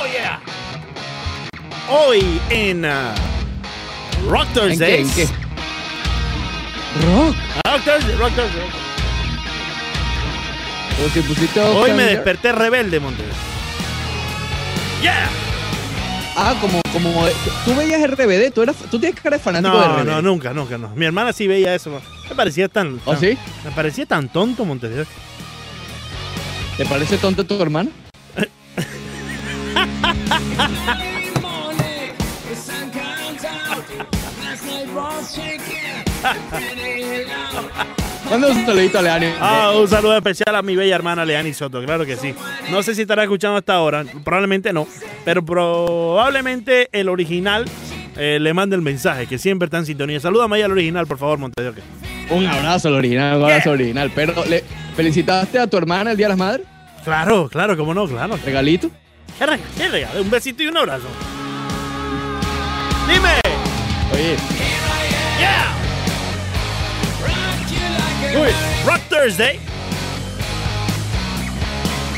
Oh, yeah. Hoy en uh, Rock ¿En Thursday. qué? ¿En qué? Rock. Rock Thursday, Rock Thursday. Pero si pusiste Hoy me desperté rebelde, Montes. Yeah. Ah, como, como tú veías RBD, tú, eras, tú tienes cara de fanático de No, RBD. no, nunca, nunca, no. Mi hermana sí veía eso. Me parecía tan. ¿Oh, tan- sí? Me parecía tan tonto, Montes. ¿Te parece tonto tu hermano? Manda un saludito a Leani. Ah, un saludo especial a mi bella hermana Leani Soto, claro que sí. No sé si estará escuchando hasta ahora, probablemente no, pero probablemente el original eh, le mande el mensaje, que siempre está en sintonía. Salúdame ahí al original, por favor, Montes. Un abrazo al original, un abrazo al original. Pero, ¿le felicitaste a tu hermana el Día de las Madres? Claro, claro, cómo no, claro. ¿Regalito? ¿Qué reg- qué regalo? Un besito y un abrazo. Dime. Oye, Yeah. Uy, Rock Thursday.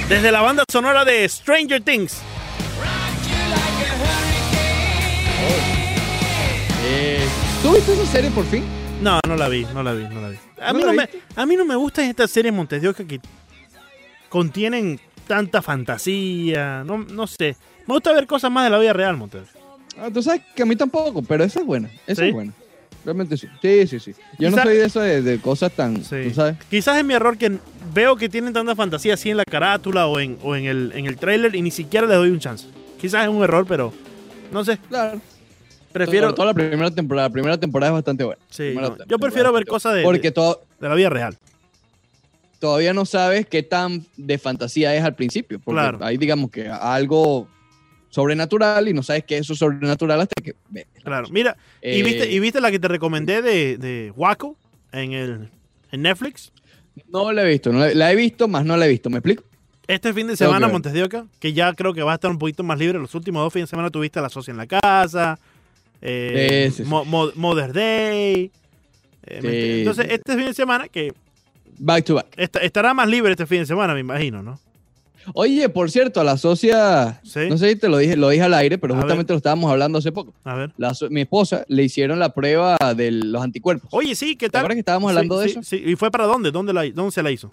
Desde la banda sonora de Stranger Things. eh, ¿tú viste esa serie por fin? No, no la vi, no la vi, no la vi. A ¿No mí la no, me, a mí no me gustan estas series Montes de Oca que contienen tanta fantasía. No, no sé. Me gusta ver cosas más de la vida real, Montes. Ah, tú sabes que a mí tampoco, pero esa es buena. Esa ¿Sí? es buena. Realmente sí. Sí, sí, sí. Yo Quizá- no soy de eso de, de cosas tan. Sí. ¿Tú sabes? Quizás es mi error que veo que tienen tanta fantasía así en la carátula o en, o en el, en el trailer y ni siquiera les doy un chance. Quizás es un error, pero no sé. Claro. Prefiero. Toda, toda la primera temporada. La primera temporada es bastante buena. sí, no, yo prefiero ver cosas de. Porque de, to- de la vida real. Todavía no sabes qué tan de fantasía es al principio. Porque Claro. hay, digamos que algo sobrenatural y no sabes qué es eso sobrenatural hasta que ves. Claro. Mira, ¿y, Eh, viste, ¿y viste la que te recomendé de, de Waco en, el, en Netflix? No la he visto. no la, la he visto, más no la he visto. ¿Me explico? Este fin de semana. Montes de Oca, que ya creo que va a estar un poquito más libre. Los últimos dos fines de semana tuviste a la socia en la casa, eh, Sí, sí, sí. Mo- Mo- Mother's Day. eh. Entonces, este fin de semana, que Back to back. est- estará más libre este fin de semana, me imagino, ¿no? Oye, por cierto, a la socia, Sí. no sé si te lo dije, lo dije al aire, pero A ver. justamente lo estábamos hablando hace poco. A ver. La so- mi esposa le hicieron la prueba de los anticuerpos. Oye, sí, ¿qué ¿Te tal? acuerdas que estábamos hablando Sí, de sí, eso? ¿y fue para dónde? ¿Dónde, la, dónde se la hizo?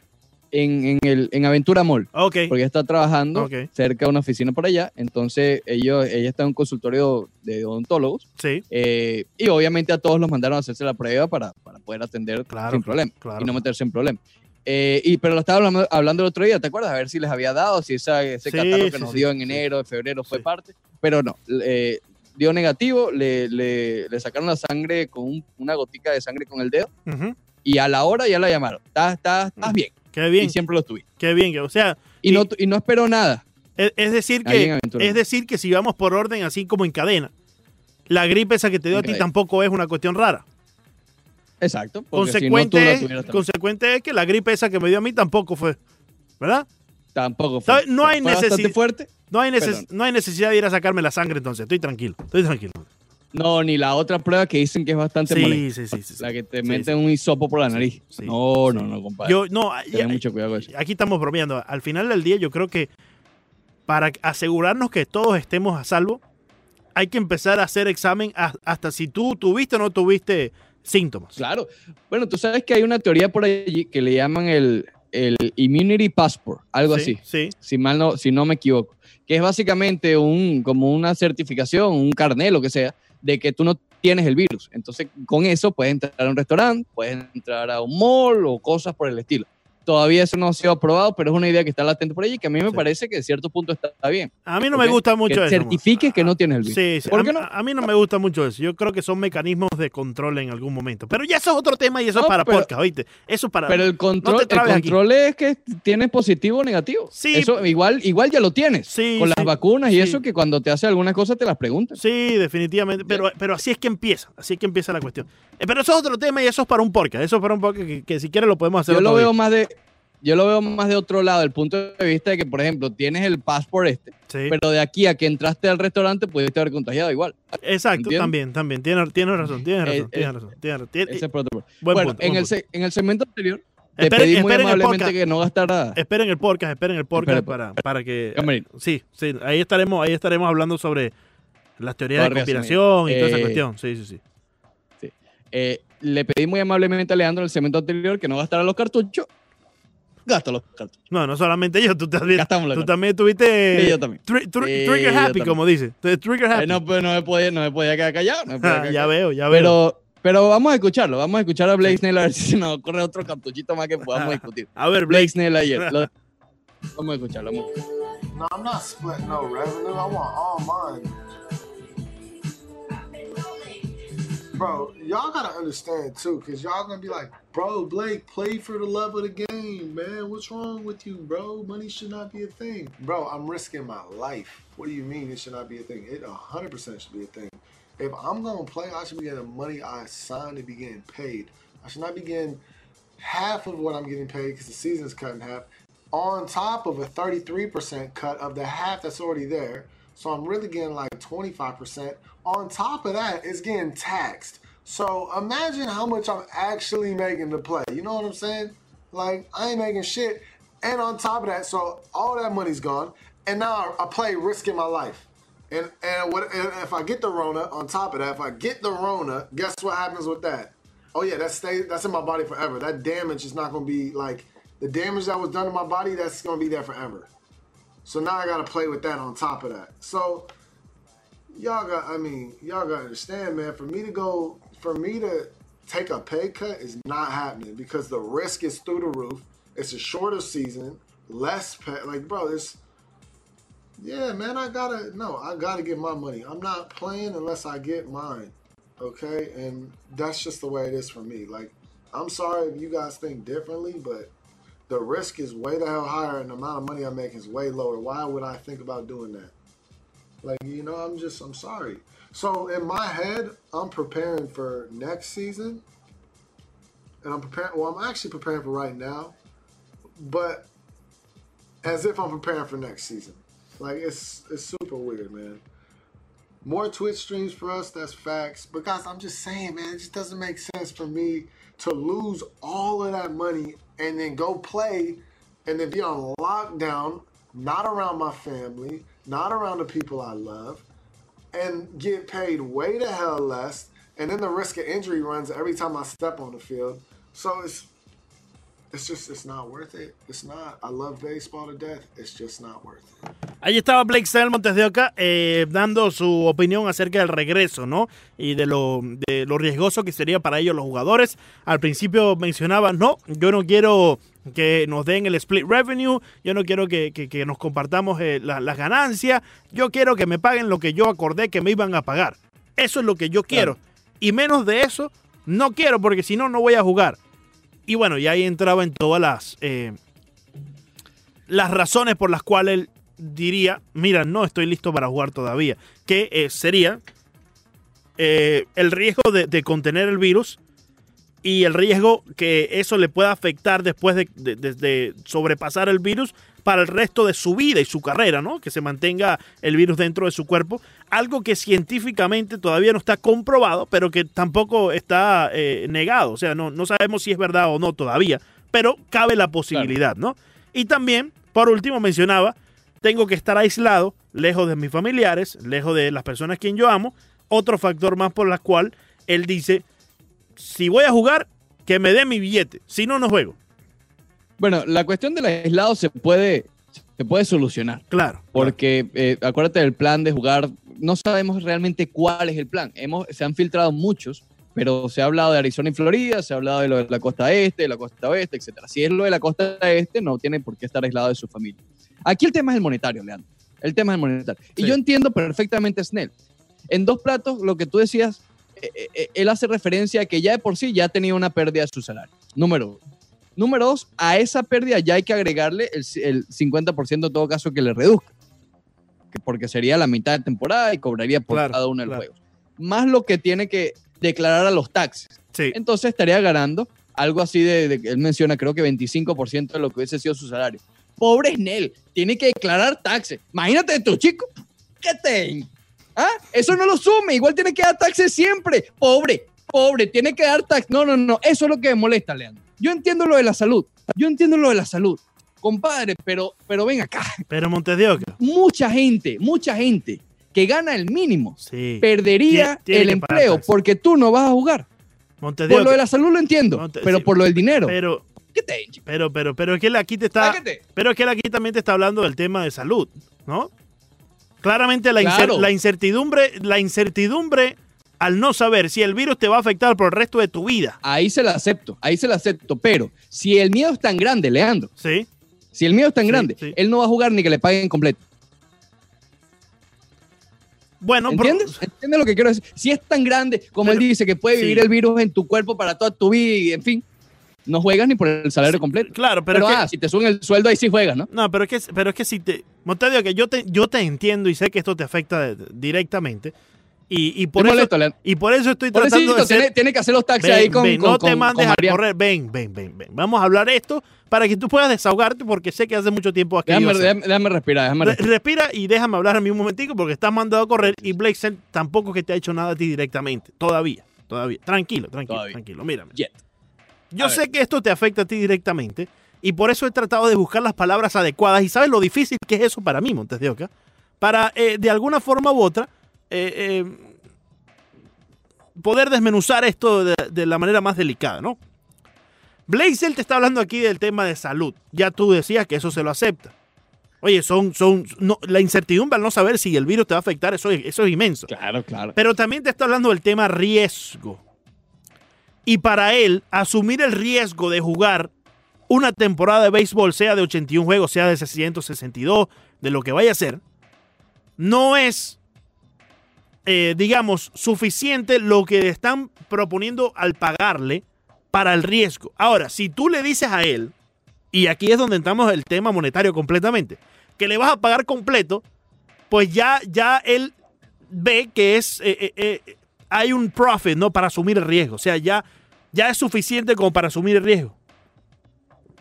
En, en, el, en Aventura Mall. Ok. Porque ella está trabajando cerca de una oficina por allá. Entonces, ellos, ella está en un consultorio de odontólogos. Sí, eh, y obviamente a todos los mandaron a hacerse la prueba para, para poder atender Claro, sin problema claro. y no meterse en problemas. Eh, y, pero lo estaba hablando, hablando el otro día, ¿te acuerdas? A ver si les había dado, si esa, ese Sí, catarro que sí, nos dio en enero, en febrero fue parte. Pero no, eh, dio negativo, le, le- le sacaron la sangre con un- una gotica de sangre con el dedo Ujú. y a la hora ya la llamaron. Estás, estás, estás bien. Qué bien, Y siempre lo tuviste. qué bien. O sea, Y, Y- no, y no esperó nada. es, es decir que es decir que si vamos por orden así como en cadena, la gripe esa que te dio En a ti cadena. tampoco es una cuestión rara. Exacto. porque si no, Consecuente, es, consecuente es que la gripe esa que me dio a mí tampoco fue, ¿verdad? Tampoco fue. No hay fue bastante necesi- fuerte. No hay, neces- Perdón. no hay necesidad de ir a sacarme la sangre entonces, estoy tranquilo, estoy tranquilo. No, ni la otra prueba que dicen que es bastante Sí, molesta. sí, sí, sí. La que te Sí, meten sí. un hisopo por la nariz. no, no, no, compadre. Yo, no, Ten mucho cuidado con eso. aquí estamos bromeando. Al final del día, yo creo que para asegurarnos que todos estemos a salvo, hay que empezar a hacer examen hasta si tú tuviste o no tuviste síntomas. Claro. Bueno, tú sabes que hay una teoría por allí que le llaman el, el Immunity Passport, algo Sí, así, Sí, si mal no, si no me equivoco, que es básicamente un, como una certificación, un carnet, lo que sea, de que tú no tienes el virus. Entonces, con eso puedes entrar a un restaurante, puedes entrar a un mall o cosas por el estilo. Todavía eso no ha sido aprobado, pero es una idea que está latente por allí y que a mí me Sí. parece que de cierto punto está, bien. a mí no me gusta mucho que eso. certifiques que no tienes el virus. Sí, sí. ¿Por a, qué mí- no? a mí no me gusta mucho eso. Yo creo que son mecanismos de control en algún momento. Pero ya eso es otro tema y eso es para pero- podcast, ¿oíste? Eso es para... Pero el control, el control es que tienes positivo o negativo. Sí. Eso igual, igual ya lo tienes. Sí, con sí. las vacunas y Sí. eso que cuando te hace alguna cosa te las preguntan. Sí, definitivamente. Pero, pero así es que empieza. Así es que empieza la cuestión. Eh, pero eso es otro tema y eso es para un podcast. Eso es para un podcast que, que si quieres lo podemos hacer Yo lo veo más de yo lo veo más de otro lado, el punto de vista de que, por ejemplo, tienes el passport este, Sí. pero de aquí a que entraste al restaurante pudiste haber contagiado igual. Exacto, ¿entiendes? también, también. Tienes, tienes razón, tienes Eh, razón, eh, tienes razón. Tienes razón. Tienes- Ese es por otro- buen bueno, punto, en, buen el, punto. se- en el segmento anterior te Esperen- pedí muy amablemente que no gastara. Esperen el podcast, esperen el podcast Esperen. para, para que. Sí, sí, ahí estaremos, ahí estaremos hablando sobre las teorías de conspiración y toda esa eh, cuestión. Sí, sí, sí. Eh, le pedí muy amablemente a Leandro en el segmento anterior que no gastara los cartuchos. Cartuchos. No, no solamente yo, tú también, Gastamos los tú también tuviste Sí, yo también. tri- tri- Sí, trigger yo happy, también. como dice. Trigger happy. Eh, no, pues, no, me podía, no me podía quedar callado. no me podía quedar ya callado. veo, ya veo. Pero, pero vamos a escucharlo. Vamos a escuchar a Blake Snell a ver si se nos ocurre otro cartuchito más que podamos discutir. A ver, Blake Blake. Snell ayer. Lo- Vamos a escucharlo. Vamos a escucharlo. No, I'm not splitting no revenue. I want all mine. Bro, y'all gotta understand too, cause y'all gonna be like, bro, Blake, play for the love of the game, man. What's wrong with you, bro? Money should not be a thing. Bro, I'm risking my life. What do you mean it should not be a thing? It 100% should be a thing. If I'm gonna play, I should be getting the money I signed to be getting paid. I should not be getting half of what I'm getting paid because the season's cut in half, on top of a 33% cut of the half that's already there. So I'm really getting like 25%. On top of that, it's getting taxed. So imagine how much I'm actually making to play. You know what I'm saying? Like I ain't making shit. And on top of that, so all that money's gone. And now I, play risking my life. And and what and if I get the Rona on top of that, if I get the Rona, guess what happens with that? Oh yeah, that stays that's in my body forever. That damage is not gonna be like the damage that was done to my body, that's gonna be there forever. So now I gotta play with that on top of that. So y'all got I mean, y'all gotta understand, man, for me to go for me to take a pay cut is not happening because the risk is through the roof. It's a shorter season, less pay like bro, it's yeah, man, I gotta no, I gotta get my money. I'm not playing unless I get mine. Okay? And that's just the way it is for me. Like, I'm sorry if you guys think differently, but the risk is way the hell higher and the amount of money I'm making is way lower. Why would I think about doing that? Like, you know, I'm just I'm sorry. So in my head, I'm preparing for next season. And I'm preparing well, I'm actually preparing for right now. But as if I'm preparing for next season. Like it's it's super weird, man. More Twitch streams for us, that's facts. But guys, I'm just saying, man, it just doesn't make sense for me to lose all of that money and then go play and then be on lockdown, not around my family, not around the people I love, and get paid way to hell less, and then the risk of injury runs every time I step on the field. So it's Ahí estaba Blake Snell Montes de Oca eh, dando su opinión acerca del regreso, ¿no? Y de lo, de lo riesgoso que sería para ellos los jugadores. Al principio mencionaba, no, yo no quiero que nos den el split revenue, yo no quiero que, que- que nos compartamos eh, la- las ganancias, yo quiero que me paguen lo que yo acordé que me iban a pagar. Eso es lo que yo quiero. Claro. Y menos de eso, no quiero porque si no, no voy a jugar. Y bueno, y ahí entraba en todas las... eh, las razones por las cuales él diría, mira, no estoy listo para jugar todavía, que eh, sería eh, el riesgo de, contener el virus y el riesgo que eso le pueda afectar después de, de- de- de sobrepasar el virus para el resto de su vida y su carrera, ¿no? Que se mantenga el virus dentro de su cuerpo. Algo que científicamente todavía no está comprobado, pero que tampoco está eh, negado. O sea, no, no sabemos si es verdad o no todavía, pero cabe la posibilidad, ¿no? Y también, por último, mencionaba, tengo que estar aislado, lejos de mis familiares, lejos de las personas a quien yo amo. Otro factor más por la cual él dice, si voy a jugar, que me dé mi billete, si no, no juego. Bueno, la cuestión del aislado se puede, se puede solucionar. Claro. Porque eh, acuérdate del plan de jugar, no sabemos realmente cuál es el plan. Hemos, se han filtrado muchos, pero se ha hablado de Arizona y Florida, se ha hablado de lo de la costa este, de la costa oeste, etc. Si es lo de la costa este, no tiene por qué estar aislado de su familia. Aquí el tema es el monetario, Leandro. El tema es el monetario. Y yo entiendo perfectamente Snell. En dos platos, lo que tú decías, eh, eh, él hace referencia a que ya de por sí ya tenía una pérdida de su salario. Número uno. Número dos, a esa pérdida ya hay que agregarle el, el 50% en todo caso que le reduzca. Que- Porque sería la mitad de temporada y cobraría por Claro, cada uno de los claro. juegos. Más lo que tiene que declarar a los taxes. Sí. Entonces estaría ganando algo así de, de- él menciona creo que 25% de lo que hubiese sido su salario. Pobre Snell, tiene que declarar taxes. Imagínate tu chico, ¿qué te? ¿Ah? Eso no lo sume, igual tiene que dar taxes siempre. Pobre, pobre, tiene que dar taxes. No, no, no, eso es lo que me molesta, Leandro. Yo entiendo lo de la salud. Yo entiendo lo de la salud. Compadre, pero, pero ven acá. Pero Montes de Oca, Mucha gente, mucha gente que gana el mínimo sí. perdería Tiene- tiene el empleo porque tú no vas a jugar. Montes de Por lo de la salud lo entiendo, pero sí, por lo del dinero. Pero, ¿Qué te pero, pero, pero es que él aquí te está. Pero es que él aquí también te está hablando del tema de salud, ¿no? Claramente la, incer- Claro. la incertidumbre, la incertidumbre al no saber si el virus te va a afectar por el resto de tu vida. Ahí se la acepto, ahí se la acepto. Pero si el miedo es tan grande, Leandro, ¿Sí? si el miedo es tan Sí, grande, sí. él no va a jugar ni que le paguen completo. Bueno, pero- ¿Entiendes? ¿Entiendes lo que quiero decir? Si es tan grande, como Pero- él dice, que puede sí. vivir el virus en tu cuerpo para toda tu vida y, en fin, no juegas ni por el salario completo. claro, pero, Pero, es que, ah, si te suben el sueldo, ahí sí juegas, ¿no? no, pero es que, pero es que si te, de Oca, yo te, yo te entiendo y sé que esto te afecta directamente y, y por eso, y por eso estoy tratando de ser, tiene, tiene que hacer los taxis Ven, ahí con, ven, con- no te con- mandes con a correr. Ven, ven, ven, ven. Vamos a hablar esto para que tú puedas desahogarte porque sé que hace mucho tiempo aquí. Déjame, déjame- déjame respirar, déjame Re- respirar. respira y déjame hablar a mí un momentico porque estás mandado a correr y Blake Snell tampoco que te ha hecho nada a ti directamente. Todavía, todavía. Tranquilo, tranquilo, Todavía. tranquilo. Mírame. Jet. Yo A sé que esto te afecta a ti directamente y por eso he tratado de buscar las palabras adecuadas y sabes lo difícil que es eso para mí, Montes de Oca, para eh, de alguna forma u otra eh, eh, poder desmenuzar esto de, de la manera más delicada, ¿no? Blazel te está hablando aquí del tema de salud. Ya tú decías que eso se lo acepta. Oye, son, son, no, la incertidumbre al no saber si el virus te va a afectar, eso, es- eso es inmenso. Claro, claro. Pero también te está hablando del tema riesgo. Y para él, asumir el riesgo de jugar una temporada de béisbol, sea de 81 juegos, sea de 662, de lo que vaya a ser, no es, eh, digamos, suficiente lo que le están proponiendo al pagarle para el riesgo. Ahora, si tú le dices a él, y aquí es donde entramos el tema monetario completamente, que le vas a pagar completo, pues ya, ya él ve que es eh, eh, hay un profit no para asumir el riesgo o sea ya ya es suficiente como para asumir el riesgo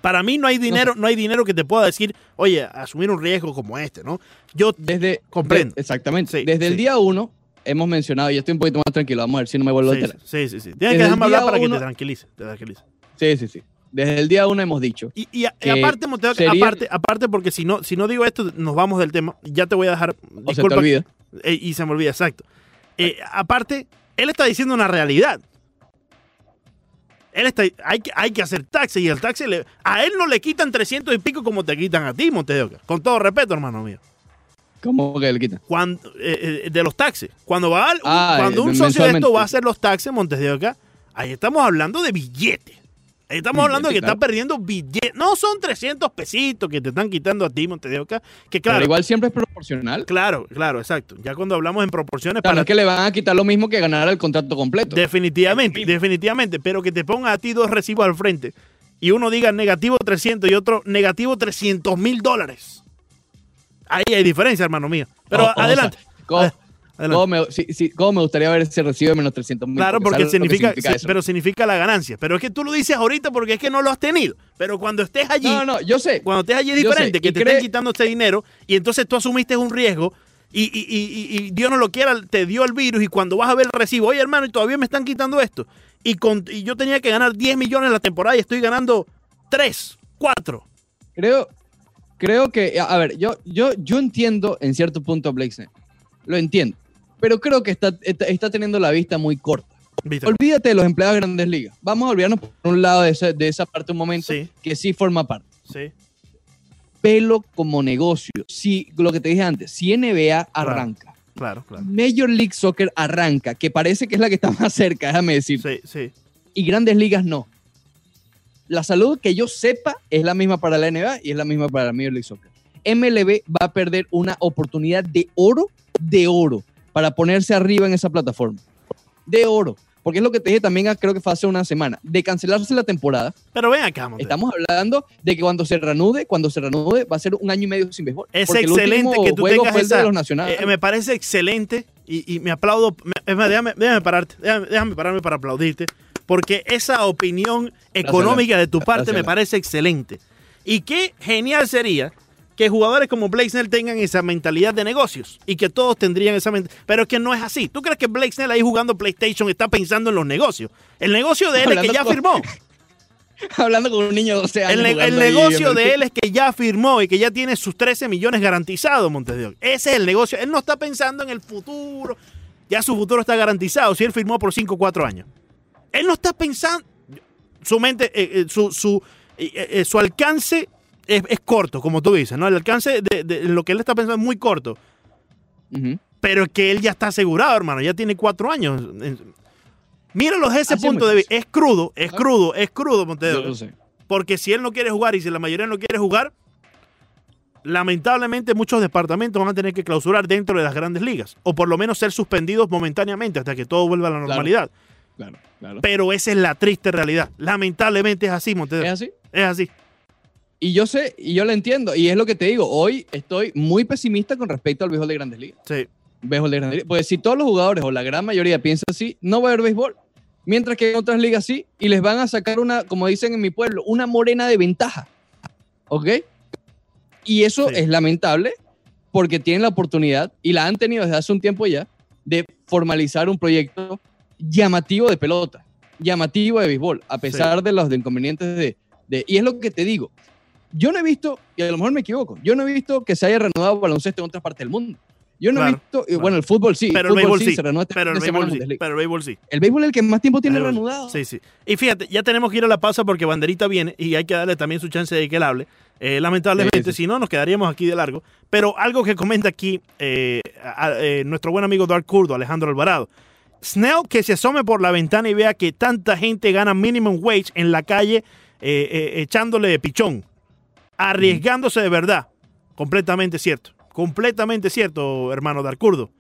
para mí no hay dinero no hay dinero que te pueda decir oye asumir un riesgo como este no yo Desde, Comprendo. de- exactamente. Sí, Desde el día uno hemos mencionado, y estoy un poquito más tranquilo, vamos a ver si no me vuelvo a sí, alterar. sí sí sí tienes Desde que dejarme hablar para que te tranquilice te tranquilice Sí, sí, sí. Desde el día uno hemos dicho. y, y a- y Que aparte sería- aparte aparte porque si no si no digo esto nos vamos del tema ya te voy a dejar O se te olvida. Eh, y se me olvida, exacto. Eh, aparte, él está diciendo una realidad. Él está, hay, que, hay que hacer taxi y el taxi le, a él no le quitan 300 y pico como te quitan a ti, Montes de Oca. Con todo respeto, hermano mío. ¿Cómo que le quitan? Cuando, eh, eh, de los taxis. Cuando, va al- Ah, cuando un socio de esto va a hacer los taxis, Montes de Oca, ahí estamos hablando de billetes. Ahí estamos hablando de que Billete, está perdiendo billetes. No son 300 pesitos que te están quitando a ti, Montes de Oca. Que claro, Pero igual siempre es proporcional. claro, claro, exacto. Ya cuando hablamos en proporciones O sea, no para es que le van a quitar lo mismo que ganar el contrato completo. Definitivamente, definitivamente. Pero que te ponga a ti dos recibos al frente y uno diga negativo 300 y otro negativo 300 mil dólares. Ahí hay diferencia, hermano mío. Pero O- o adelante. sea, ¿cómo, me, sí, sí, cómo me gustaría ver ese recibo de menos 300 mil? Claro, porque ¿sabes lo que significa, sí, eso? pero significa la ganancia. Pero es que tú lo dices ahorita porque es que no lo has tenido. Pero cuando estés allí, No, no, yo sé. cuando estés allí es diferente, sé, que te cree- estén quitando este dinero y entonces tú asumiste un riesgo y, y- y- y- Dios no lo quiera, te dio el virus y cuando vas a ver el recibo, oye hermano, y todavía me están quitando esto. Y, con, y yo tenía que ganar 10 millones en la temporada y estoy ganando 3, 4. Creo, creo que, a ver, yo, yo, yo entiendo en cierto punto a Blake Snell. Lo entiendo. Pero creo que está, está, está teniendo la vista muy corta. ¿Viste? Olvídate de los empleados de grandes ligas. Vamos a olvidarnos por un lado de esa, de esa parte un momento Sí. que sí forma parte. Sí. Pelo como negocio. Si, lo que te dije antes, si NBA arranca, Claro, claro. Major League Soccer arranca, que parece que es la que está más cerca, déjame decir, Sí, sí. y grandes ligas no. La salud que yo sepa es la misma para la NBA y es la misma para la Major League Soccer. MLB va a perder una oportunidad de oro, de oro, para ponerse arriba en esa plataforma. De oro. Porque es lo que te dije también, ah, creo que fue hace una semana, de cancelarse la temporada. Pero ven acá, Montes. Estamos hablando de que cuando se reanude, cuando se reanude, va a ser un año y medio sin béisbol. Es Porque excelente que tú juego tengas fue el de los nacionales. Eh, me parece excelente y, y me aplaudo. me- es más, déjame, déjame pararte, déjame, déjame pararme para aplaudirte, porque esa opinión económica de tu parte me parece excelente. Y qué genial sería que jugadores como Blake Snell tengan esa mentalidad de negocios y que todos tendrían esa mentalidad. Pero es que no es así. ¿Tú crees que Blake Snell ahí jugando PlayStation está pensando en los negocios? El negocio de él es que ya con- firmó. Hablando con un niño de 12 años. El, el negocio de él es que ya firmó y que ya tiene sus 13 millones garantizados, Montes de. Ese es el negocio. Él no está pensando en el futuro. Ya su futuro está garantizado si él firmó por 5 o 4 años. Él no está pensando. Su mente, eh, eh, su, su, eh, eh, su alcance es, es corto, como tú dices, ¿no? El alcance de, de lo que él está pensando es muy corto. Pero es que él ya está asegurado, hermano. Ya tiene 4 años. Míralo desde ese Así es, punto de vista. Es crudo, es crudo, es crudo, Yo lo sé. Porque si él no quiere jugar y si la mayoría no quiere jugar, lamentablemente muchos departamentos van a tener que clausurar dentro de las grandes ligas. O por lo menos ser suspendidos momentáneamente hasta que todo vuelva a la normalidad. Claro, claro. Pero esa es la triste realidad. Lamentablemente es así, Montes. ¿Es así? Es así. Y yo sé, y yo lo entiendo. Y es lo que te digo. Hoy estoy muy pesimista con respecto al béisbol de Grandes Ligas. Sí. Béisbol de Grandes Ligas. Pues si todos los jugadores o la gran mayoría piensan así, no va a haber béisbol. Mientras que en otras ligas sí. Y les van a sacar una, como dicen en mi pueblo, una morena de ventaja. ¿Ok? Y eso Sí. es lamentable porque tienen la oportunidad, y la han tenido desde hace un tiempo ya, de formalizar un proyecto llamativo de pelota, llamativo de béisbol, a pesar de los inconvenientes de, de... Y es lo que te digo. Yo no he visto, y a lo mejor me equivoco, yo no he visto que se haya reanudado baloncesto en otras partes del mundo. Yo no he Claro, visto, y claro. bueno, el fútbol sí, Pero el béisbol sí. se reanuda este Pero el béisbol sí. Pero el béisbol sí. El béisbol es el que más tiempo tiene reanudado. Sí, sí. Y fíjate, ya tenemos que ir a la pausa porque Banderita viene y hay que darle también su chance de que él hable. Eh, lamentablemente, Sí, sí. si no, nos quedaríamos aquí de largo. Pero algo que comenta aquí eh, a- a- eh, nuestro buen amigo Dark Curdo, Alejandro Alvarado. Snell que se asome por la ventana y vea que tanta gente gana minimum wage en la calle eh, eh, echándole pichón, arriesgándose de verdad. Completamente cierto. Completamente cierto, hermano Darkurdo.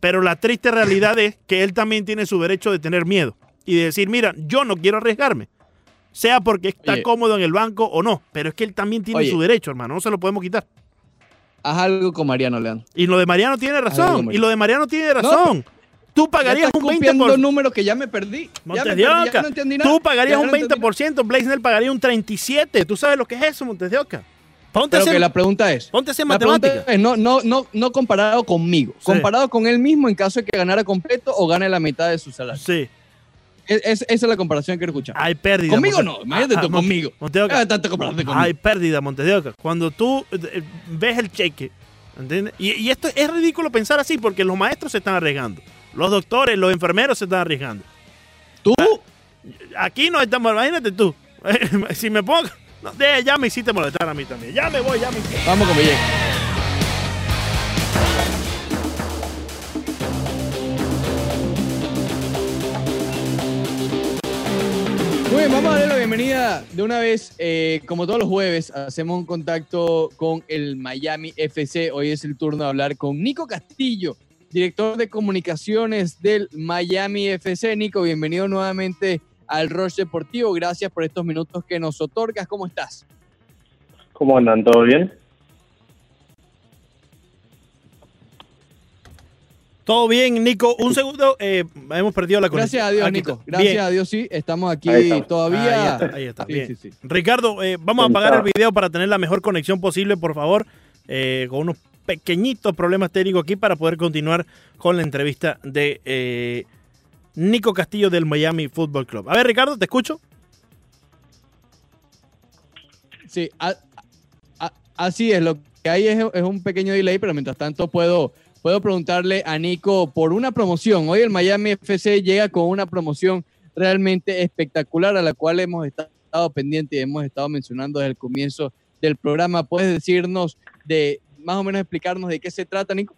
Pero la triste realidad es que él también tiene su derecho de tener miedo y de decir, mira, yo no quiero arriesgarme. Sea porque está Oye. cómodo en el banco o no. Pero es que él también tiene Oye. su derecho, hermano. No se lo podemos quitar. Haz algo con Mariano Leandro. Y lo de Mariano tiene razón. Mariano. y lo de Mariano tiene razón. Tú pagarías un estás copiando 20%. números que ya me perdí. Ya Montes me de perdí, ya Oca. no entendí nada. Tú pagarías Ya un no entendí nada. 20%, Blaisnell pagaría un 37%. ¿Tú sabes lo que es eso, Montes de Oca? Ponte, a Pero que la pregunta es, ponte a es no, no, no, no comparado conmigo, Sí. comparado con él mismo en caso de que ganara completo o gane la mitad de su salario. Sí, Es, es- esa es la comparación que quiero escuchar. hay pérdida. Conmigo Montes- no, imagínate Ah, tú ah, conmigo. Montes de Oca, Ah, conmigo. Hay pérdida, Montes de Oca. Cuando tú eh, ves el cheque, ¿entiendes? Y, y esto es ridículo pensar así porque los maestros se están arriesgando. Los doctores, los enfermeros se están arriesgando. Tú, Aquí no estamos, imagínate tú. si me pongo... no, de- ya me hiciste molestar a mí también. Ya me voy, ya me... vamos con Villegas. Muy bien, vamos a darle la bienvenida de una vez. eh, como todos los jueves, hacemos un contacto con el Miami FC. Hoy es el turno de hablar con Nico Castillo, director de comunicaciones del Miami FC. Nico, bienvenido nuevamente al Rush Deportivo. Gracias por estos minutos que nos otorgas. ¿Cómo estás? ¿Cómo andan? ¿Todo bien? Todo bien, Nico. Un segundo. eh, hemos perdido la conexión. Gracias a Dios, Aquí Nico. está. Gracias Bien. a Dios, sí. Estamos aquí Ahí estamos. todavía. Ahí está, ahí está, Sí, bien. sí, sí. Ricardo, eh, vamos a apagar el video para tener la mejor conexión posible, por favor, eh, con unos pequeñitos problemas técnicos aquí para poder continuar con la entrevista de eh, Nico Castillo del Miami Football Club. A ver, Ricardo, ¿te escucho? Sí, así es. Lo que hay es, es un pequeño delay, pero mientras tanto puedo, puedo preguntarle a Nico por una promoción. Hoy el Miami FC llega con una promoción realmente espectacular a la cual hemos estado pendientes y hemos estado mencionando desde el comienzo del programa. ¿Puedes decirnos de más o menos explicarnos de qué se trata, Nico?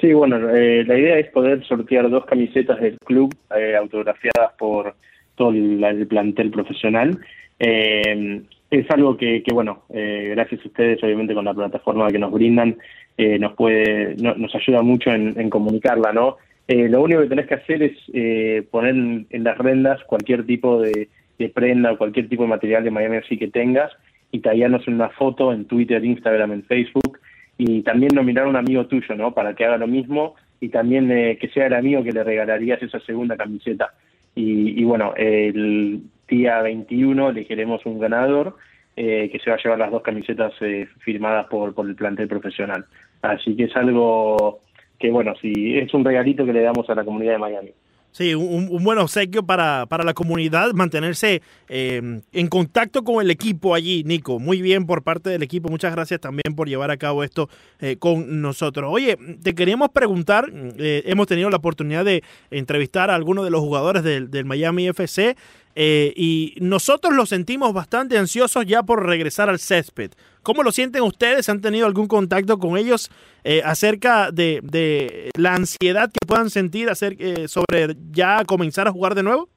Sí, bueno, eh, la idea es poder sortear dos camisetas del club eh, autografiadas por todo el, el plantel profesional. Eh, es algo que, bueno, eh, gracias a ustedes, obviamente con la plataforma que nos brindan, nos puede, no- nos ayuda mucho en, comunicarla, ¿no? Lo único que tenés que hacer es poner en, las rendas cualquier tipo de, prenda o cualquier tipo de material de Miami FC que tengas y tallarnos en una foto en Twitter, Instagram, en Facebook y también nominar a un amigo tuyo, ¿no? Para que haga lo mismo y también eh, que sea el amigo que le regalarías esa segunda camiseta. Y, y bueno, el día 21 elegiremos un ganador eh, que se va a llevar las dos camisetas eh, firmadas por, por el plantel profesional. Así que es algo que, bueno, si es un regalito que le damos a la comunidad de Miami. Sí, un, un buen obsequio para, para, la comunidad, mantenerse eh, en contacto con el equipo allí, Nico. Muy bien por parte del equipo. Muchas gracias también por llevar a cabo esto eh, con nosotros. Oye, te queríamos preguntar, eh, hemos tenido la oportunidad de entrevistar a algunos de los jugadores del, del Miami FC eh, y nosotros los sentimos bastante ansiosos ya por regresar al césped. ¿Cómo lo sienten ustedes? ¿Han tenido algún contacto con ellos eh, acerca de, de, la ansiedad que puedan sentir acerca, eh, sobre ya comenzar a jugar de nuevo?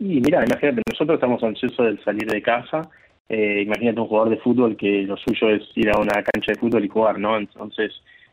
Y mira, imagínate, nosotros estamos ansiosos de salir de casa. Imagínate un jugador de fútbol que lo suyo es ir a una cancha de fútbol y jugar, ¿no? Entonces,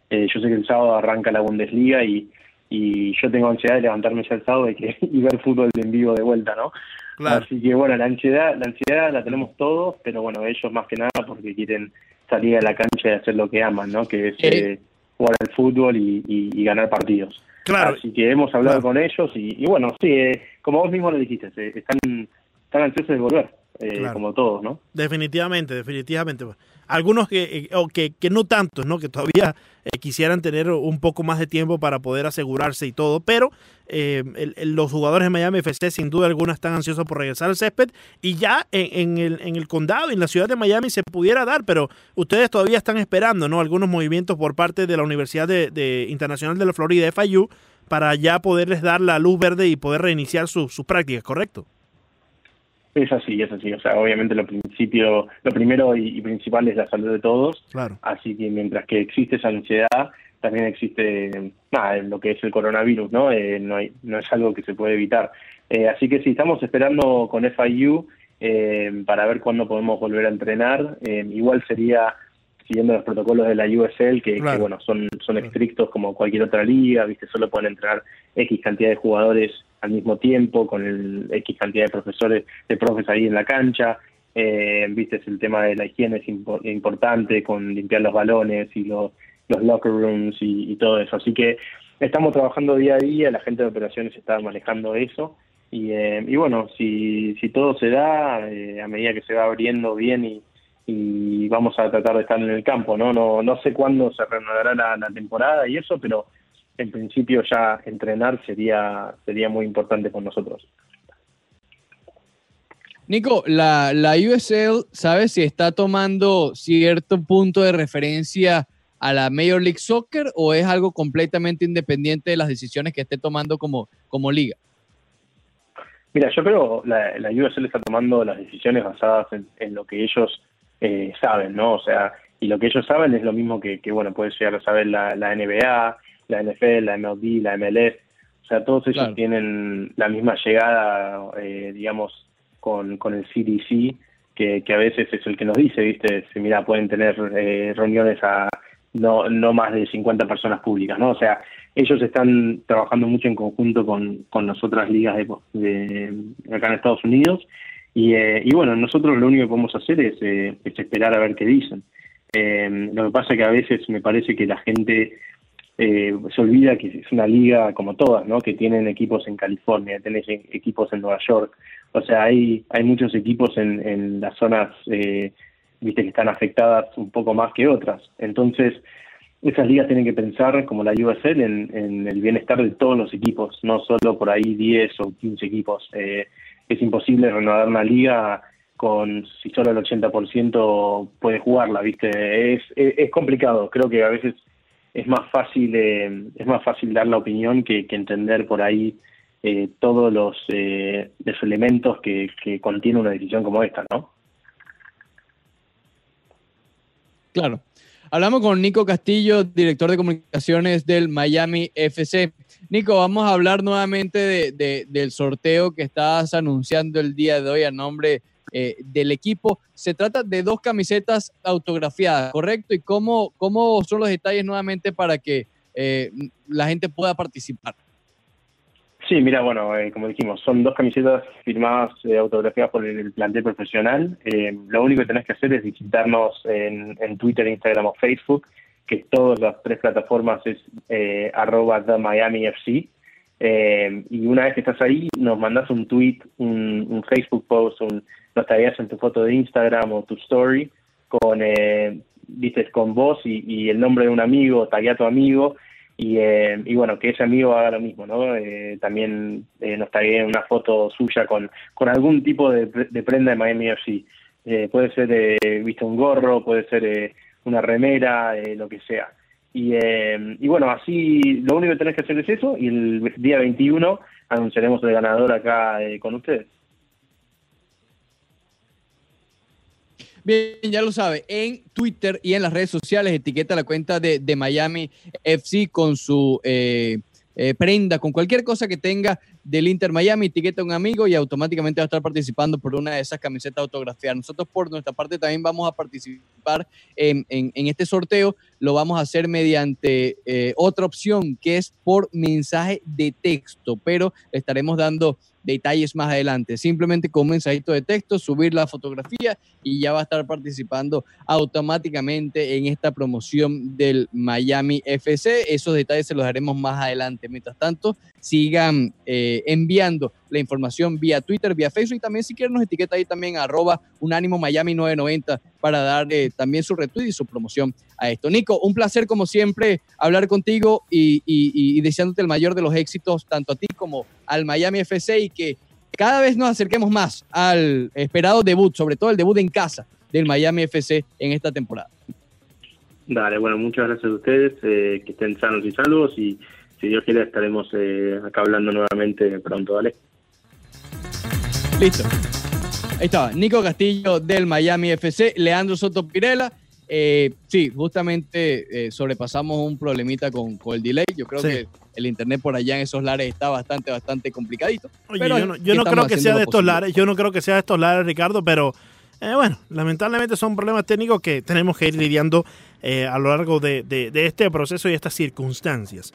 yo sé que el sábado arranca la Bundesliga y, y yo tengo ansiedad de levantarme ya el sábado y, que, y ver fútbol en vivo de vuelta, ¿no? Claro. Así que bueno, la ansiedad, la ansiedad la tenemos todos, pero bueno, ellos más que nada porque quieren salir a la cancha y hacer lo que aman, ¿no? Que es eh, jugar al fútbol y, y, y, ganar partidos. Claro. Así que hemos hablado claro. con ellos y, y bueno, sí, eh, como vos mismo lo dijiste, eh, están, están ansiosos de volver, eh, claro. como todos, ¿no? Definitivamente, definitivamente. Algunos que, o que, que no tantos, ¿no? Que todavía eh, quisieran tener un poco más de tiempo para poder asegurarse y todo, pero eh, el, el, los jugadores de Miami FC sin duda alguna están ansiosos por regresar al césped y ya en, en, el, en el condado y en la ciudad de Miami se pudiera dar, pero ustedes todavía están esperando, ¿no? Algunos movimientos por parte de la Universidad de, de Internacional de la Florida, FIU, para ya poderles dar la luz verde y poder reiniciar sus su prácticas, ¿correcto? Es así, es así. O sea, obviamente lo principio, lo primero y, y, principal es la salud de todos. Claro. Así que mientras que existe esa ansiedad, también existe nada, lo que es el coronavirus, ¿no? Eh, no, hay, no es algo que se puede evitar. Eh, así que sí, estamos esperando con FIU eh, para ver cuándo podemos volver a entrenar. Eh, igual sería siguiendo los protocolos de la USL, que, claro. que bueno, son, son estrictos como cualquier otra liga, ¿viste? Solo pueden entrenar X cantidad de jugadores al mismo tiempo, con el X cantidad de profesores, de profes ahí en la cancha. Eh, viste, el tema de la higiene es impo importante, con limpiar los balones y los, los locker rooms y, todo eso. Así que estamos trabajando día a día, la gente de operaciones está manejando eso. Y, eh, y bueno, si, si todo se da, eh, a medida que se va abriendo bien y, vamos a tratar de estar en el campo, ¿no? No, no sé cuándo se renovará la, la temporada y eso, pero en principio ya entrenar sería, sería muy importante con nosotros. Nico, la, la USL, ¿sabes si está tomando cierto punto de referencia a la Major League Soccer o es algo completamente independiente de las decisiones que esté tomando como, como liga? Mira, yo creo la, la USL está tomando las decisiones basadas en, en lo que ellos eh, saben, ¿no? O sea, y lo que ellos saben es lo mismo que, que bueno, puede llegar a saber la, la NBA, la NFL, la MLB, la MLS, o sea, todos ellos claro. tienen la misma llegada, eh, digamos, con, con el CDC, que, que a veces es el que nos dice, ¿viste? Si, mira, pueden tener eh, reuniones a no, no más de 50 personas públicas, ¿no? O sea, ellos están trabajando mucho en conjunto con, con las otras ligas de, de acá en Estados Unidos y, eh, y bueno, nosotros lo único que podemos hacer es, eh, es esperar a ver qué dicen. Eh, lo que pasa es que a veces me parece que la gente eh, se olvida que es una liga como todas, ¿no? Que tienen equipos en California, tenés equipos en Nueva York, o sea, hay hay muchos equipos en, en las zonas, eh, viste, que están afectadas un poco más que otras. Entonces, esas ligas tienen que pensar, como la USL, en, en el bienestar de todos los equipos, no solo por ahí 10 o 15 equipos. Eh, es imposible renovar una liga con si solo el 80% puede jugarla, ¿viste? Es, es, es complicado, creo que a veces es más fácil eh, es más fácil dar la opinión que, entender por ahí eh, todos los, eh, los elementos que, que contiene una decisión como esta, ¿no? Claro. Hablamos con Nico Castillo, director de comunicaciones del Miami FC. Nico, vamos a hablar nuevamente de, de, del sorteo que estás anunciando el día de hoy a nombre eh, del equipo. Se trata de dos camisetas autografiadas, ¿correcto? ¿Y cómo, cómo son los detalles nuevamente para que eh, la gente pueda participar? Sí, mira, bueno, eh, como dijimos, son dos camisetas firmadas, autografiadas por el, el plantel profesional. Lo único que tenés que hacer es visitarnos en, Twitter, Instagram o Facebook, que todas las tres plataformas es arroba the Miami FC. Eh, y una vez que estás ahí, nos mandas un tweet, un, un Facebook post, un, nos tagueas en tu foto de Instagram o tu story con, eh, dices, con vos y, y, el nombre de un amigo, taguea a tu amigo Y, eh, y bueno, que ese amigo haga lo mismo, ¿no? Eh, también eh, nos tagué una foto suya con, con algún tipo de, de prenda de Miami FC. Eh, puede ser, eh, viste, un gorro, puede ser una remera, lo que sea. Y, eh, y bueno, así lo único que tenés que hacer es eso y el día 21 anunciaremos el ganador acá eh, con ustedes. Bien, ya lo sabe, en Twitter y en las redes sociales etiqueta la cuenta de, de Miami FC con su eh, eh, prenda, con cualquier cosa que tenga del Inter Miami, etiqueta a un amigo y automáticamente va a estar participando por una de esas camisetas autografiadas. Nosotros por nuestra parte también vamos a participar en, en- este sorteo, lo vamos a hacer mediante eh, otra opción que es por mensaje de texto, pero estaremos dando detalles más adelante. Simplemente con un mensajito de texto, subir la fotografía y ya va a estar participando automáticamente en esta promoción del Miami FC. Esos detalles se los daremos más adelante. Mientras tanto, sigan eh, enviando la información vía Twitter, vía Facebook y también si quieren nos etiqueta ahí también arroba unánimo Miami 990 para dar eh, también su retweet y su promoción a esto. Nico, un placer como siempre hablar contigo y, y- y- deseándote el mayor de los éxitos tanto a ti como al Miami FC y que cada vez nos acerquemos más al esperado debut, sobre todo el debut en casa del Miami FC en esta temporada. Dale, bueno, muchas gracias a ustedes, eh, que estén sanos y salvos y si Dios quiere estaremos eh, acá hablando nuevamente pronto, ¿vale? Listo. Ahí estaba, Nico Castillo del Miami FC, Leandro Soto Pirela. Eh, sí, justamente eh, sobrepasamos un problemita con, con el delay. Yo creo Sí. que el internet por allá en esos lares está bastante, bastante complicadito. Oye, Pero yo no, yo no creo que sea de estos posible. lares, yo no creo que sea de estos lares, Ricardo, pero eh, bueno, lamentablemente son problemas técnicos que tenemos que ir lidiando eh, a lo largo de, de- de este proceso y estas circunstancias.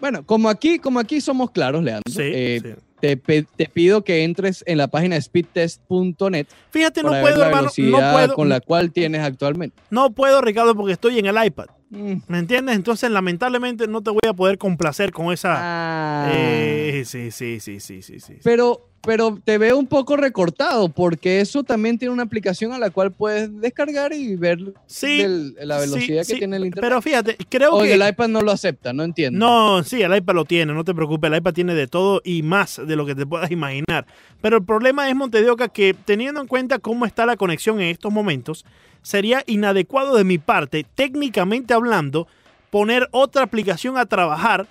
Bueno, como aquí, como aquí somos claros, Leandro, Sí, eh, sí. Te, pido que entres en la página speedtest.net Fíjate, no ver puedo, la hermano, no puedo, con la cual tienes actualmente. no puedo, Ricardo, porque estoy en el iPad. Mm. ¿Me entiendes? Entonces, lamentablemente, no te voy a poder complacer con esa. Ah. Eh, sí, sí, sí, sí, sí, sí. Pero, pero te veo un poco recortado porque eso también tiene una aplicación a la cual puedes descargar y ver Sí, del- la sí, velocidad que sí, tiene el internet. Pero fíjate, creo o que. el iPad no lo acepta, no entiendo. No, sí, el iPad lo tiene, no te preocupes, el iPad tiene de todo y más de lo que te puedas imaginar. Pero el problema es, Montedioca, que teniendo en cuenta cómo está la conexión en estos momentos, sería inadecuado de mi parte, técnicamente hablando, poner otra aplicación a trabajar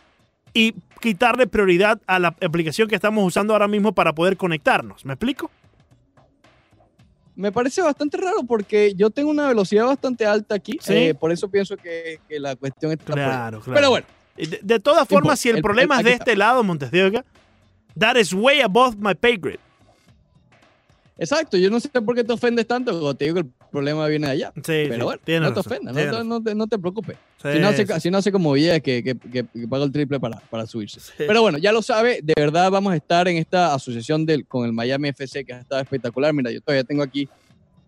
y quitarle prioridad a la aplicación que estamos usando ahora mismo para poder conectarnos. ¿Me explico? Me parece bastante raro porque yo tengo una velocidad bastante alta aquí, Sí. eh, por eso pienso que, que la cuestión está. Claro, claro. Pero bueno, De, de todas formas, si el, el- problema el- es de está. este lado, Montes de Oca, that is way above my pay grade. Exacto, yo no sé por qué te ofendes tanto, cuando te digo que el problema viene de allá. Sí, Pero sí, bueno, no te razón, ofendas, no razón. no te- no te preocupes. Sí, si, no hace, si no hace como Villegas que, que, que- que paga el triple para, para subirse. Pero bueno, ya lo sabe, de verdad vamos a estar en esta asociación del, con el Miami FC que ha estado espectacular. Mira, yo todavía tengo aquí,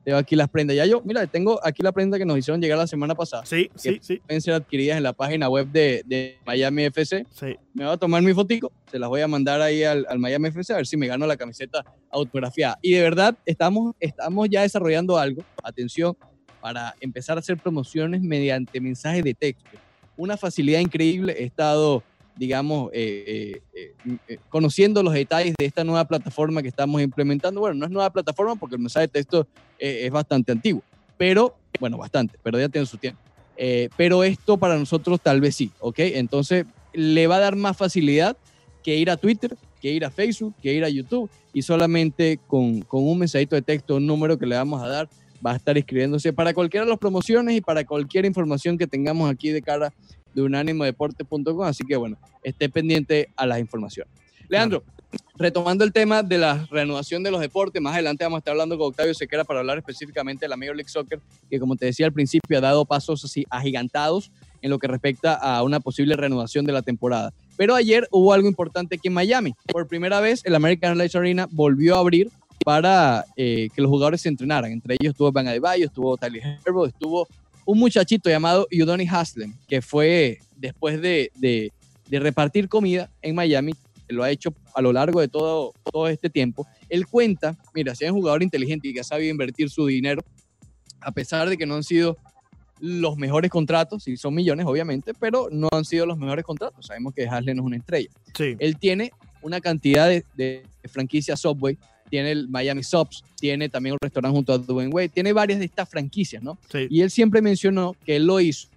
tengo aquí las prendas. Ya yo, mira, tengo aquí la prenda que nos hicieron llegar la semana pasada. Sí, sí, sí, Pueden ser adquiridas en la página web de, de Miami FC. sí. Me voy a tomar mi fotico, se las voy a mandar ahí al, al Miami FC a ver si me gano la camiseta autografiada. Y de verdad, estamos, estamos ya desarrollando algo, atención, para empezar a hacer promociones mediante mensajes de texto. Una facilidad increíble. He estado, digamos, eh, eh, eh, eh, conociendo los detalles de esta nueva plataforma que estamos implementando. Bueno, no es nueva plataforma porque el mensaje de texto eh, es bastante antiguo, pero, bueno, bastante, pero ya tiene su tiempo. Eh, pero esto para nosotros tal vez sí, ¿ok? Entonces le va a dar más facilidad que ir a Twitter, que ir a Facebook, que ir a YouTube y solamente con, con un mensajito de texto, un número que le vamos a dar, va a estar inscribiéndose para cualquiera de las promociones y para cualquier información que tengamos aquí de cara de unánimodeporte.com. Así que bueno, esté pendiente a las informaciones. Leandro, retomando el tema de la reanudación de los deportes, más adelante vamos a estar hablando con Octavio Sequera para hablar específicamente de la Major League Soccer, que como te decía al principio ha dado pasos así agigantados en lo que respecta a una posible reanudación de la temporada. Pero ayer hubo algo importante aquí en Miami. Por primera vez, el American Airlines Arena volvió a abrir para eh, que los jugadores se entrenaran. Entre ellos estuvo Van Adebayo, estuvo Tyler Herbo, estuvo un muchachito llamado Udoni Haslem, que fue después de, de- de repartir comida en Miami, lo ha hecho a lo largo de todo, todo este tiempo. Él cuenta, mira, si es un jugador inteligente y que ha sabido invertir su dinero, a pesar de que no han sido los mejores contratos, sí son millones obviamente, pero no han sido los mejores contratos. Sabemos que Haslem es una estrella. Sí. Él tiene una cantidad de, de franquicias Subway, tiene el Miami Subs, tiene también un restaurante junto a Dwayne Wade, tiene varias de estas franquicias, ¿no? Sí. Y él siempre mencionó que él lo hizo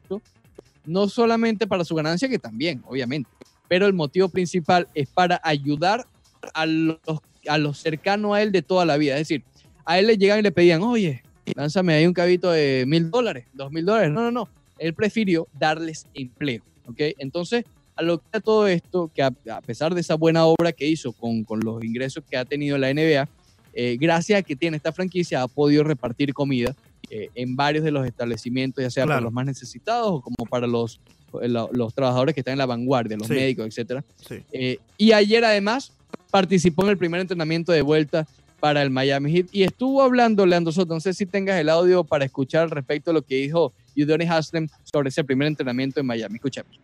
no solamente para su ganancia, que también, obviamente, pero el motivo principal es para ayudar a los, a los cercanos a él de toda la vida. Es decir, a él le llegan y le pedían, oye, lánzame ahí un cabito de mil dólares, dos mil dólares. No, no, no. Él prefirió darles empleo, ¿ok? Entonces, a lo que a todo esto, que a, a pesar de esa buena obra que hizo con, con los ingresos que ha tenido la NBA, eh, gracias a que tiene esta franquicia, ha podido repartir comida eh, en varios de los establecimientos, ya sea para los más necesitados o como para los, lo- los trabajadores que están en la vanguardia, los Sí. médicos. Sí. Eh, y ayer además participó en el primer entrenamiento de vuelta para el Miami Heat y estuvo hablando, Leandro Soto, no sé si tengas el audio para escuchar respecto a lo que dijo Udonis Haslem sobre ese primer entrenamiento en Miami. Escuchemos.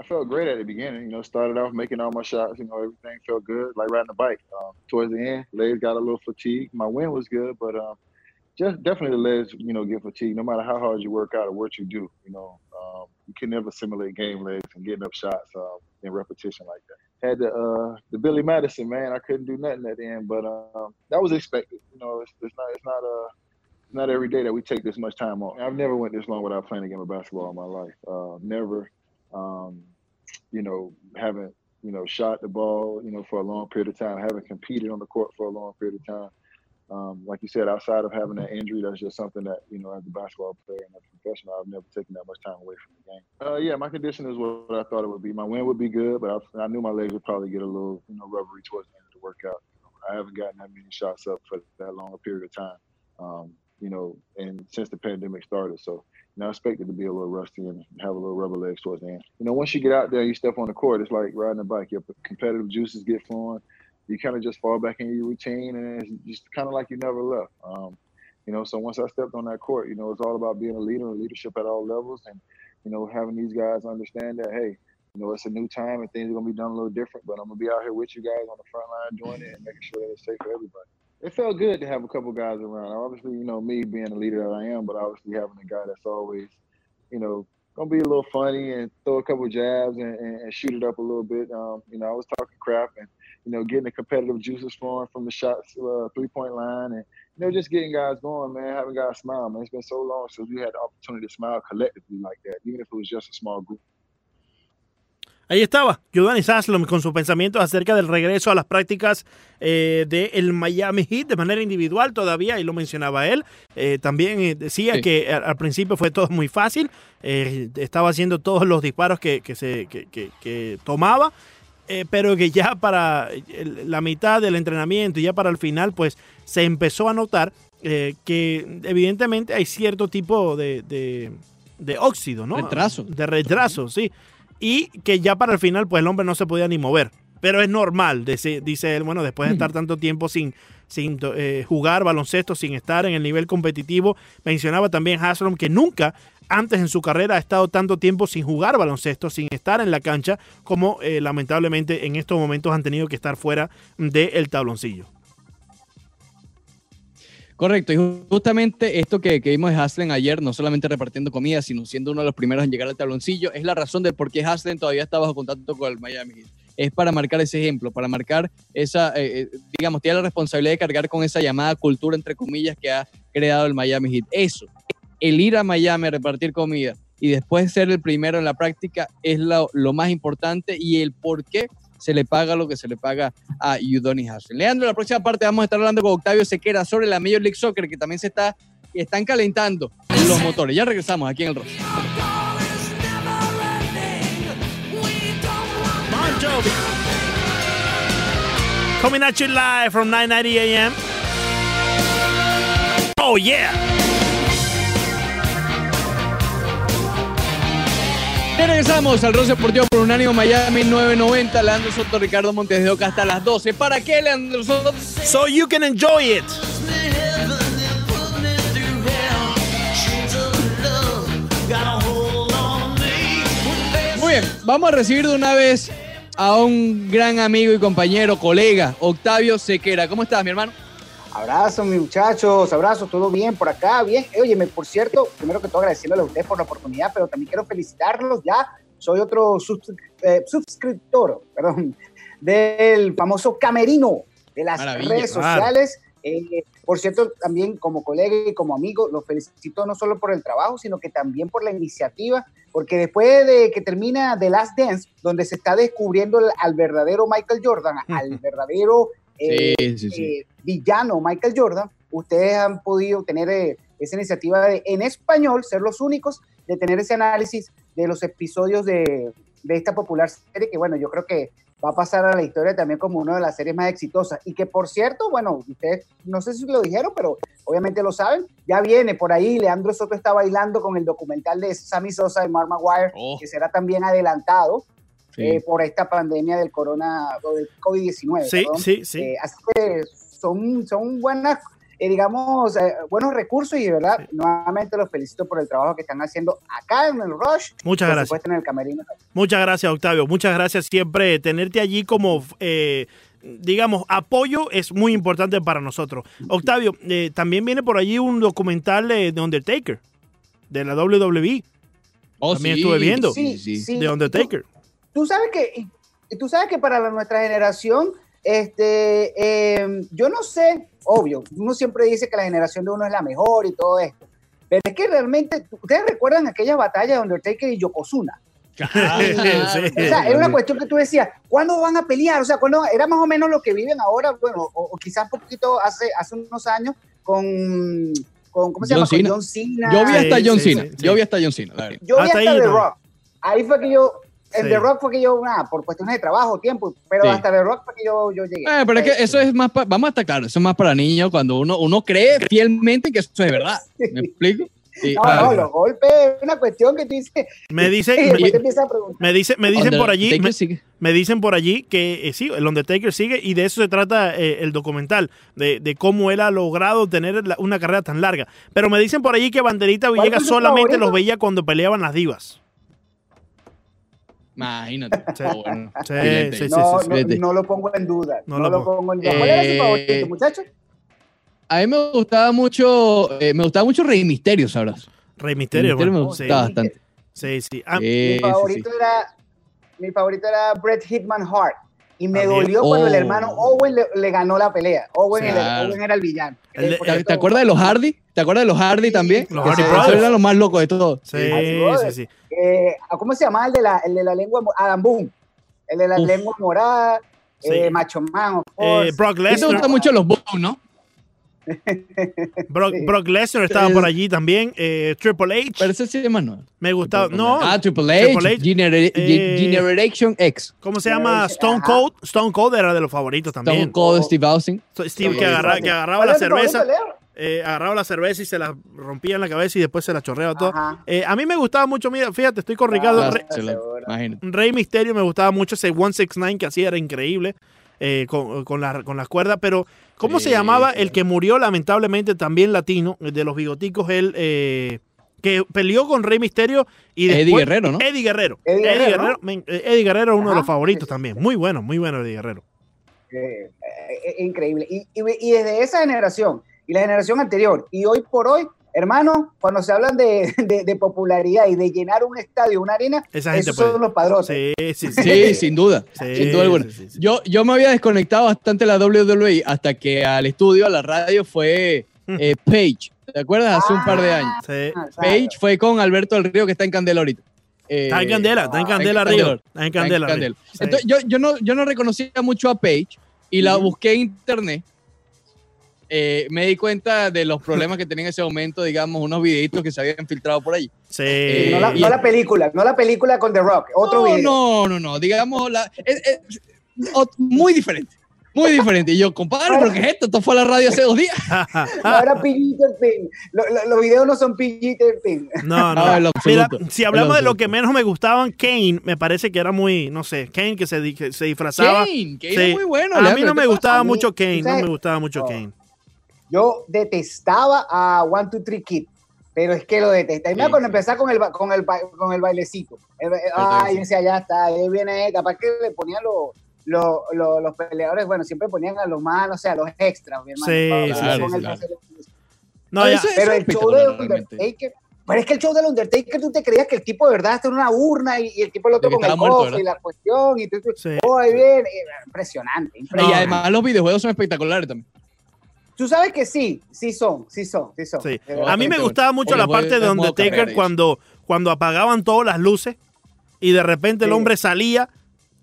I felt great at the beginning. You know, started off making all my shots. You know, everything felt good, like riding a bike. Um, towards the end, legs got a little fatigued. My wind was good, but um, just definitely the legs, you know, get fatigued. No matter how hard you work out or what you do, you know, um, you can never simulate game legs and getting up shots um, in repetition like that. Had the uh, the Billy Madison man, I couldn't do nothing at the end, but um, that was expected. You know, it's, it's not it's not uh, not every day that we take this much time off. I've never went this long without playing a game of basketball in my life. Uh, never um, you know, haven't, you know, shot the ball, you know, for a long period of time, haven't competed on the court for a long period of time. Um, like you said, outside of having that injury, that's just something that, you know, as a basketball player and a professional, I've never taken that much time away from the game. Uh, yeah, my condition is what I thought it would be. My wind would be good, but I, I knew my legs would probably get a little, you know, rubbery towards the end of the workout. You know, I haven't gotten that many shots up for that long a period of time, um, you know, and since the pandemic started. So, you know, I expected to be a little rusty and have a little rubber legs towards the end. You know, once you get out there, you step on the court, it's like riding a bike. Your competitive juices get flowing. You kind of just fall back into your routine, and it's just kind of like you never left. Um, you know, so once I stepped on that court, you know, it's all about being a leader and leadership at all levels, and you know, having these guys understand that, hey, you know, it's a new time and things are gonna be done a little different, but I'm gonna be out here with you guys on the front line doing it and making sure that it's safe for everybody. It felt good to have a couple guys around. Obviously, you know, me being the leader that I am, but obviously having a guy that's always, you know, gonna be a little funny and throw a couple jabs and, and, and shoot it up a little bit. Um, you know, I was talking crap and you know getting the competitive juices flowing from the shots, uh, three point line, and you know just getting guys going, man, having guys smile, man. It's been so long since we had the opportunity to smile collectively like that, even if it was just a small group. Ahí estaba, Udonis Haslem con sus pensamientos acerca del regreso a las prácticas eh, del Miami Heat de manera individual todavía, y lo mencionaba él. Eh, también eh, decía Sí. que al, principio fue todo muy fácil, eh, estaba haciendo todos los disparos que, que se, que- que- que tomaba, eh, pero que ya para la mitad del entrenamiento y ya para el final, pues se empezó a notar eh, que evidentemente hay cierto tipo de, de- de óxido, ¿no? Retraso. De retraso, sí. Y que ya para el final, pues el hombre no se podía ni mover. Pero es normal, dice, dice él, bueno, después de estar tanto tiempo sin, sin eh, jugar baloncesto, sin estar en el nivel competitivo. Mencionaba también Haslam que nunca antes en su carrera ha estado tanto tiempo sin jugar baloncesto, sin estar en la cancha, como eh, lamentablemente en estos momentos han tenido que estar fuera del tabloncillo. Correcto, y ju- justamente esto que, vimos de Haslem ayer, no solamente repartiendo comida, sino siendo uno de los primeros en llegar al tabloncillo, es la razón de por qué Haslem todavía está bajo contacto con el Miami Heat. Es para marcar ese ejemplo, para marcar esa, eh, eh, digamos, tiene la responsabilidad de cargar con esa llamada cultura, entre comillas, que ha creado el Miami Heat. Eso, el ir a Miami a repartir comida y después ser el primero en la práctica es lo más importante y el por qué se le paga lo que se le paga a Udonis Haslem. Leandro, en la próxima parte vamos a estar hablando con Octavio Sequera sobre la Major League Soccer, que también se está, están calentando los motores. Ya regresamos aquí en el Rock. Coming at you live from 9:90 a.m. Oh yeah. Regresamos al Roce Deportivo por Unánimo Miami 990. Leandro Soto, Ricardo Montes de Oca hasta las 12. ¿Para qué, Leandro Soto? So you can enjoy it. Muy bien, vamos a recibir de una vez a un gran amigo y compañero, colega, Octavio Sequera. ¿Cómo estás, mi hermano? Abrazos, mis muchachos, abrazos, todo bien por acá, bien. Óyeme, por cierto, primero que todo agradeciéndole a ustedes por la oportunidad, pero también quiero felicitarlos ya. Soy otro eh, suscriptor, perdón, del famoso Camerino de las Maravilla, redes sociales. Eh, por cierto, también como colega y como amigo, los felicito no solo por el trabajo, sino que también por la iniciativa, porque después de que termina The Last Dance, donde se está descubriendo al, al verdadero Michael Jordan, al verdadero eh, Sí, sí. eh, villano Michael Jordan, ustedes han podido tener eh, esa iniciativa de en español, ser los únicos de tener ese análisis de los episodios de, de esta popular serie, que bueno, yo creo que va a pasar a la historia también como una de las series más exitosas. Y que por cierto, bueno, ustedes no sé si lo dijeron, pero obviamente lo saben, ya viene por ahí, Leandro Soto está bailando con el documental de Sammy Sosa y Mark Maguire, Oh. que será también adelantado Sí. eh, por esta pandemia del corona, del COVID-19. Sí, sí, sí. Eh, así que son, son buenas, eh, digamos, eh, buenos recursos y de verdad, nuevamente los felicito por el trabajo que están haciendo acá en el Rush. Muchas por gracias. supuesto en el camerino. Muchas gracias, Octavio. Muchas gracias siempre. Tenerte allí como, eh, digamos, apoyo es muy importante para nosotros. Octavio, eh, también viene por allí un documental de, de Undertaker, de la WWE, Oh, también sí, estuve viendo. Sí, sí. Sí, de Undertaker. Tú sabes que, tú sabes que para la- nuestra generación, este, eh, yo no sé, obvio, uno siempre dice que la generación de uno es la mejor y todo esto, pero es que realmente, ¿ustedes recuerdan aquellas batallas de Undertaker y Yokozuna? Sí. O sea, era una cuestión que tú decías, ¿cuándo van a pelear? O sea, cuando era más o menos lo que viven ahora, bueno, o, o quizás un poquito hace, hace unos años con, con ¿cómo se John llama? Con Cena. John Cena. Yo vi hasta John sí, Cena. sí, sí. Yo vi hasta John Cena. Yo vi Hasta hasta ahí The. Rock. Ahí fue que yo, en Sí. The Rock fue que yo, nada, por cuestiones de trabajo, tiempo, pero Sí. hasta The Rock fue que yo, yo llegué. Eh, pero es que eso es más, pa- vamos a estar claros, eso es más para niños cuando uno, uno cree fielmente que eso es verdad. ¿Me explico? No, no, los golpes es una cuestión que tú dices. Me y dice, después me, me dice, me dicen por allí, me, dicen por allí que eh, sí, el Undertaker sigue y de eso se trata eh, el documental, de, de cómo él ha logrado tener la- una carrera tan larga. Pero me dicen por allí que Banderita Villegas solamente favorito? los veía cuando peleaban las divas. Imagínate. Sí. Bueno. Sí, Excelente. sí, sí, No, lo pongo en duda. No No, lo lo pongo. pongo en duda. ¿Cuál era su Eh, favorito, muchachos? A mí me gustaba mucho, eh, me gustaba mucho Rey Misterio, sabrás. Rey Misterio, Rey Misterio me gustaba bastante. sí, sí. Ah, mi favorito sí. era mi favorito era Bret Hitman Hart y me También. dolió cuando el Oh. hermano Owen le, le ganó la pelea. Owen, el- Claro. Owen era el villano. El de- Eh, por ¿Te, cierto, te acuerdas de los Hardy? ¿Te acuerdas de los Hardy Sí, también? Los Que Hardy se- Brothers. esos eran los más locos de todos. sí, sí, sí. eh, ¿Cómo se llama el de la, el de la lengua? Adam Boone. El de la Uf. lengua morada. Sí. eh, Macho Man, of Eh. Brock A ti te Lesnar, gustan mucho los Bones, ¿no? Brock, Sí. Brock Lesnar estaba por allí también. eh, Triple H, Pero ese sí es nuevo. me gustaba. No, Ah, Triple H, Triple H. Genera- Eh, Generation X. ¿cómo se llama? Stone. Cold. Stone Cold era de los favoritos también. Stone Cold, Steve Austin. Steve que, agarra- agarraba ¿Cuál la favorito, cerveza, Leo? Eh, agarraba la cerveza y se la rompía en la cabeza y después se la chorreaba todo. Eh, a mí me gustaba mucho, mira, fíjate, estoy con Ricardo. Ah, Re-. Rey Misterio me gustaba mucho ese 169 que hacía, era increíble. eh, con, con, la- con las cuerdas, pero ¿cómo se llamaba sí. el que murió lamentablemente también latino, el de los bigoticos, él, eh, que peleó con Rey Misterio y Eddie después... Guerrero, ¿no? Eddie Guerrero. Eddie Guerrero, Eddie Guerrero es uno de los favoritos también. Muy bueno, muy bueno Eddie Guerrero. Eh, eh, eh, increíble. Y, y- y desde esa generación y la generación anterior y hoy por hoy, hermano, cuando se hablan de, de- de popularidad y de llenar un estadio, una arena, Esa gente esos puede. son los padrotes. Sí, sí, sí. Sí, sin duda. Sí, sin duda alguna. sí, sí, sí. Yo, yo me había desconectado bastante la WWE hasta que al estudio, a la radio, fue eh, Page. ¿Te acuerdas? Hace un par de años. Sí. Page fue con Alberto del Río, que está en Candela ahorita. Eh, Está en Candela, está en ah, Candela está en arriba. Candela. Está en está en Candela. Entonces, yo, yo, no, yo no reconocía mucho a Page y la busqué en internet. Eh, me di cuenta de los problemas que tenía en ese momento, digamos, unos videitos que se habían filtrado por allí. Sí. Eh, no, la, no película, no la película con The Rock, otro no, video. no, no, no, digamos, la, es- muy diferente. Muy diferente. Y yo, compadre, ¿pero qué es esto? Esto fue a la radio hace dos días. No era PG-13. Lo- lo- los videos no son PG-13. No, no. No, en lo Mira, si hablamos de lo que menos me gustaban, Kane, me parece que era muy, no sé, Kane que se, que se disfrazaba. Kane, Kane Sí. es muy bueno. a mí no ¿qué me gustaba mucho Kane, no me gustaba mucho No. Kane. Yo detestaba a One, Two, Three Kid, pero es que lo detestaba. Y mira Sí, cuando sí. empezaba con el, con el, con el bailecito. El ay, decía, ya está, ahí viene, capaz que le ponían los, lo- lo- los peleadores, bueno, siempre ponían a los más, o sea, a los extras, mi hermano. Sí, para- sí, el claro. No, ya. Eso- Pero es el show de. Undertaker, pero es que el show del Undertaker tú te creías que el tipo de verdad está en una urna y, y el tipo el otro con el muerto, cofre y la cuestión y tú, tú- Sí. oh, ahí viene, eh, impresionante, Y impresionante. además los videojuegos son espectaculares también. Tú sabes que sí, sí son, sí son, sí son. Sí. A mí me gustaba mucho la parte de Undertaker cuando, cuando apagaban todas las luces y de repente el hombre salía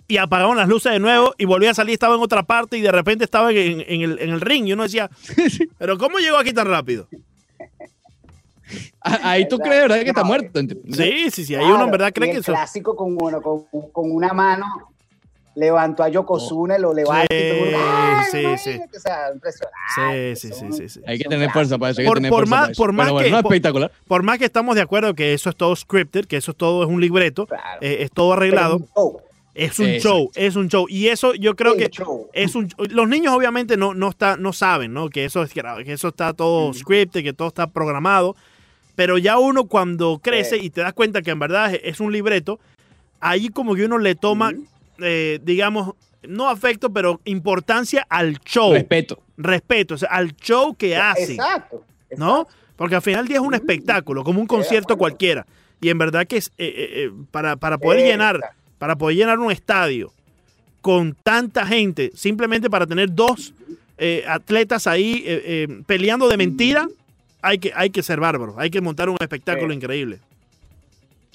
y apagaban las luces de nuevo y volvía a salir, estaba en otra parte y de repente estaba en, en el, en el ring. Y uno decía, pero ¿cómo llegó aquí tan rápido? Ah, Ahí tú crees, ¿verdad? Que está muerto. Sí, sí, sí. Ahí Claro, uno en verdad y cree el que eso. clásico con, bueno, con, con una mano levantó a Yokozuna y lo levanta y todo Sí, ¡ay, sí, imagínate! O sea, impresionante. Sí, sí, sí, son- sí, sí. Hay que tener fuerza para eso. Hay que Por- tener por fuerza más- para eso. por más bueno, que- no, por- espectacular. Por más que estamos de acuerdo que eso es todo scripted, que eso todo es un libreto, Claro. eh, es todo arreglado, oh, es un Exacto. show, es un show. Y eso yo creo el que show. es un los niños obviamente no no está no saben no que eso es que eso está todo scripted que todo está programado pero ya uno cuando crece Sí. y te das cuenta que en verdad es, es un libreto ahí como que uno le toma Ujú. Eh, digamos no afecto pero importancia al show Respeto. respeto o sea, al show que hace Exacto. ¿no? Porque al final del día es un Mm. espectáculo, como un concierto cualquiera. Y en verdad que es, eh, eh, eh, para, para poder llenar, para poder llenar un estadio con tanta gente, simplemente para tener dos eh, atletas ahí eh, eh, peleando de mentira, hay que, hay que ser bárbaro, hay que montar un espectáculo Sí. increíble.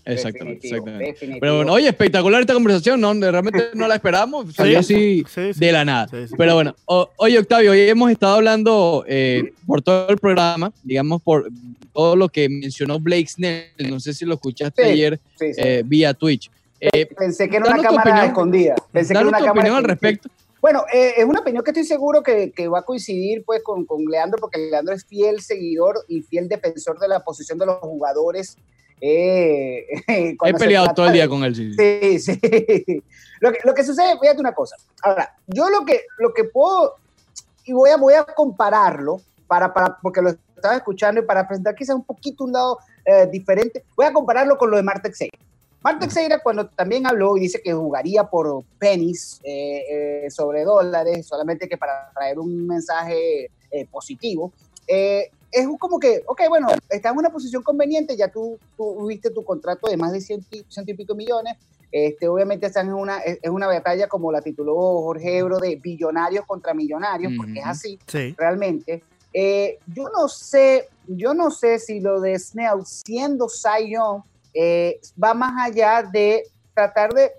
Exactamente, Definitivo, exactamente. definitivo. Pero bueno, oye, espectacular esta conversación, ¿no? Realmente no la esperamos, salió así Sí, sí. de la nada. Sí, sí. Pero bueno, o- oye Octavio, hoy hemos estado hablando eh, por todo el programa, digamos por todo lo que mencionó Blake Snell, no sé si lo escuchaste Sí, ayer Sí, sí. eh, vía Twitch. Eh, Pensé que era una cámara opinión. escondida. Pensé que era una tu cámara opinión al escondida. respecto. Bueno, eh, es una opinión que estoy seguro que, que va a coincidir pues con, con Leandro, porque Leandro es fiel seguidor y fiel defensor de la posición de los jugadores. Eh, He peleado todo el día con él. sí, sí. Sí. Lo que, lo que sucede, fíjate una cosa. Ahora, yo lo que, lo que puedo, y voy a, voy a compararlo, para, para, porque lo estaba escuchando y para presentar quizás un poquito un lado eh, diferente, voy a compararlo con lo de Marte Teixeira. Marte Teixeira cuando también habló y dice que jugaría por pennies eh, eh, sobre dólares, solamente que para traer un mensaje eh, positivo, eh, es como que, ok, bueno, estás en una posición conveniente, ya tú tuviste tu contrato de más de 100, y- ciento y pico millones, este, obviamente están en una, es una batalla como la tituló Jorge Ebro de billonarios contra millonarios, porque es así Sí. realmente. Eh, yo no sé, yo no sé si lo de Snell siendo Cy Young eh, va más allá de tratar de,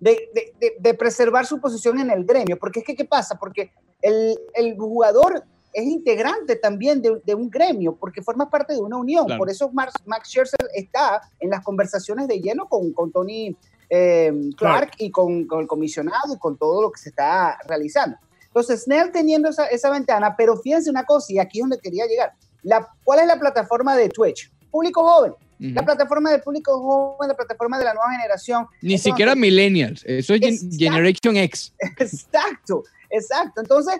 de, de- de- de preservar su posición en el gremio, porque es que, ¿qué pasa? Porque el, el jugador es integrante también de, de un gremio, porque forma parte de una unión. Claro. Por eso Max, Max Scherzer está en las conversaciones de lleno con, con Tony eh, Clark y con, con el comisionado y con todo lo que se está realizando. Entonces, Snell teniendo esa, esa ventana, pero fíjense una cosa, y aquí es donde quería llegar. La, ¿Cuál es la plataforma de Twitch? Público joven. Ujú. La plataforma del público joven, la plataforma de la nueva generación. Ni Entonces- siquiera millennials, eso es Exacto. Generation X. Exacto, exacto. Entonces,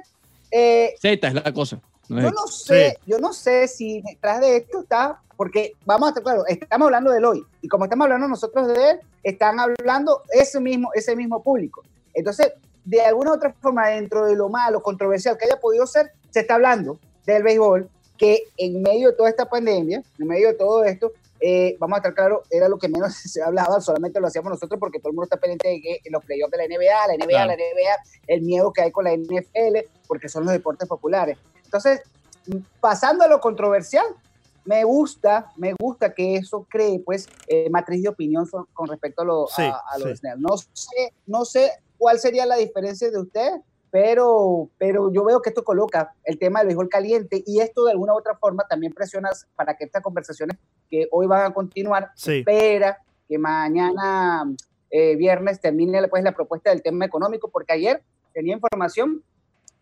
eh, Z es la cosa. no es yo no sé, yo no sé si detrás de esto está, porque vamos a estar claro, estamos hablando del hoy, y como estamos hablando nosotros de él, están hablando ese mismo, ese mismo público. Entonces, de alguna u otra forma, dentro de lo malo, controversial que haya podido ser, se está hablando del béisbol, que en medio de toda esta pandemia, en medio de todo esto, eh, vamos a estar claro, era lo que menos se hablaba, solamente lo hacíamos nosotros porque todo el mundo está pendiente de que los playoffs de la NBA, la NBA, Claro. la NBA, el miedo que hay con la NFL, porque son los deportes populares. Entonces, pasando a lo controversial, me gusta, me gusta que eso cree, pues, eh, matriz de opinión con respecto a lo, Sí, a, a lo de sí. No sé, no sé cuál sería la diferencia de ustedes, pero, pero yo veo que esto coloca el tema del béisbol caliente y esto de alguna u otra forma también presiona para que estas conversaciones que hoy van a continuar, Sí. espera que mañana eh, viernes termine pues, la propuesta del tema económico, porque ayer tenía información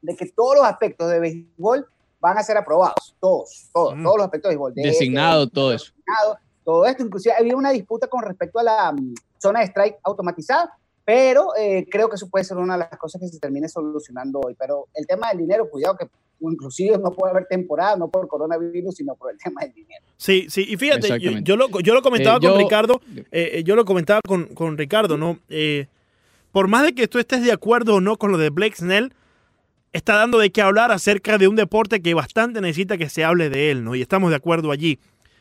de que todos los aspectos de béisbol van a ser aprobados, todos, todos, Mm. todos los aspectos de béisbol. de- Designado, de- todo eso. designado, todo esto, inclusive había una disputa con respecto a la mm, zona de strike automatizada, pero eh, creo que eso puede ser una de las cosas que se termine solucionando hoy. Pero el tema del dinero, cuidado que inclusive no puede haber temporada, no por coronavirus, sino por el tema del dinero. Sí, sí, y fíjate, yo, lo, yo lo comentaba Eh, con yo- Ricardo, eh, eh, yo lo comentaba con, con Ricardo, ¿no? Eh, por más de que tú estés de acuerdo o no con lo de Blake Snell, está dando de qué hablar acerca de un deporte que bastante necesita que se hable de él, ¿no? Y estamos de acuerdo allí.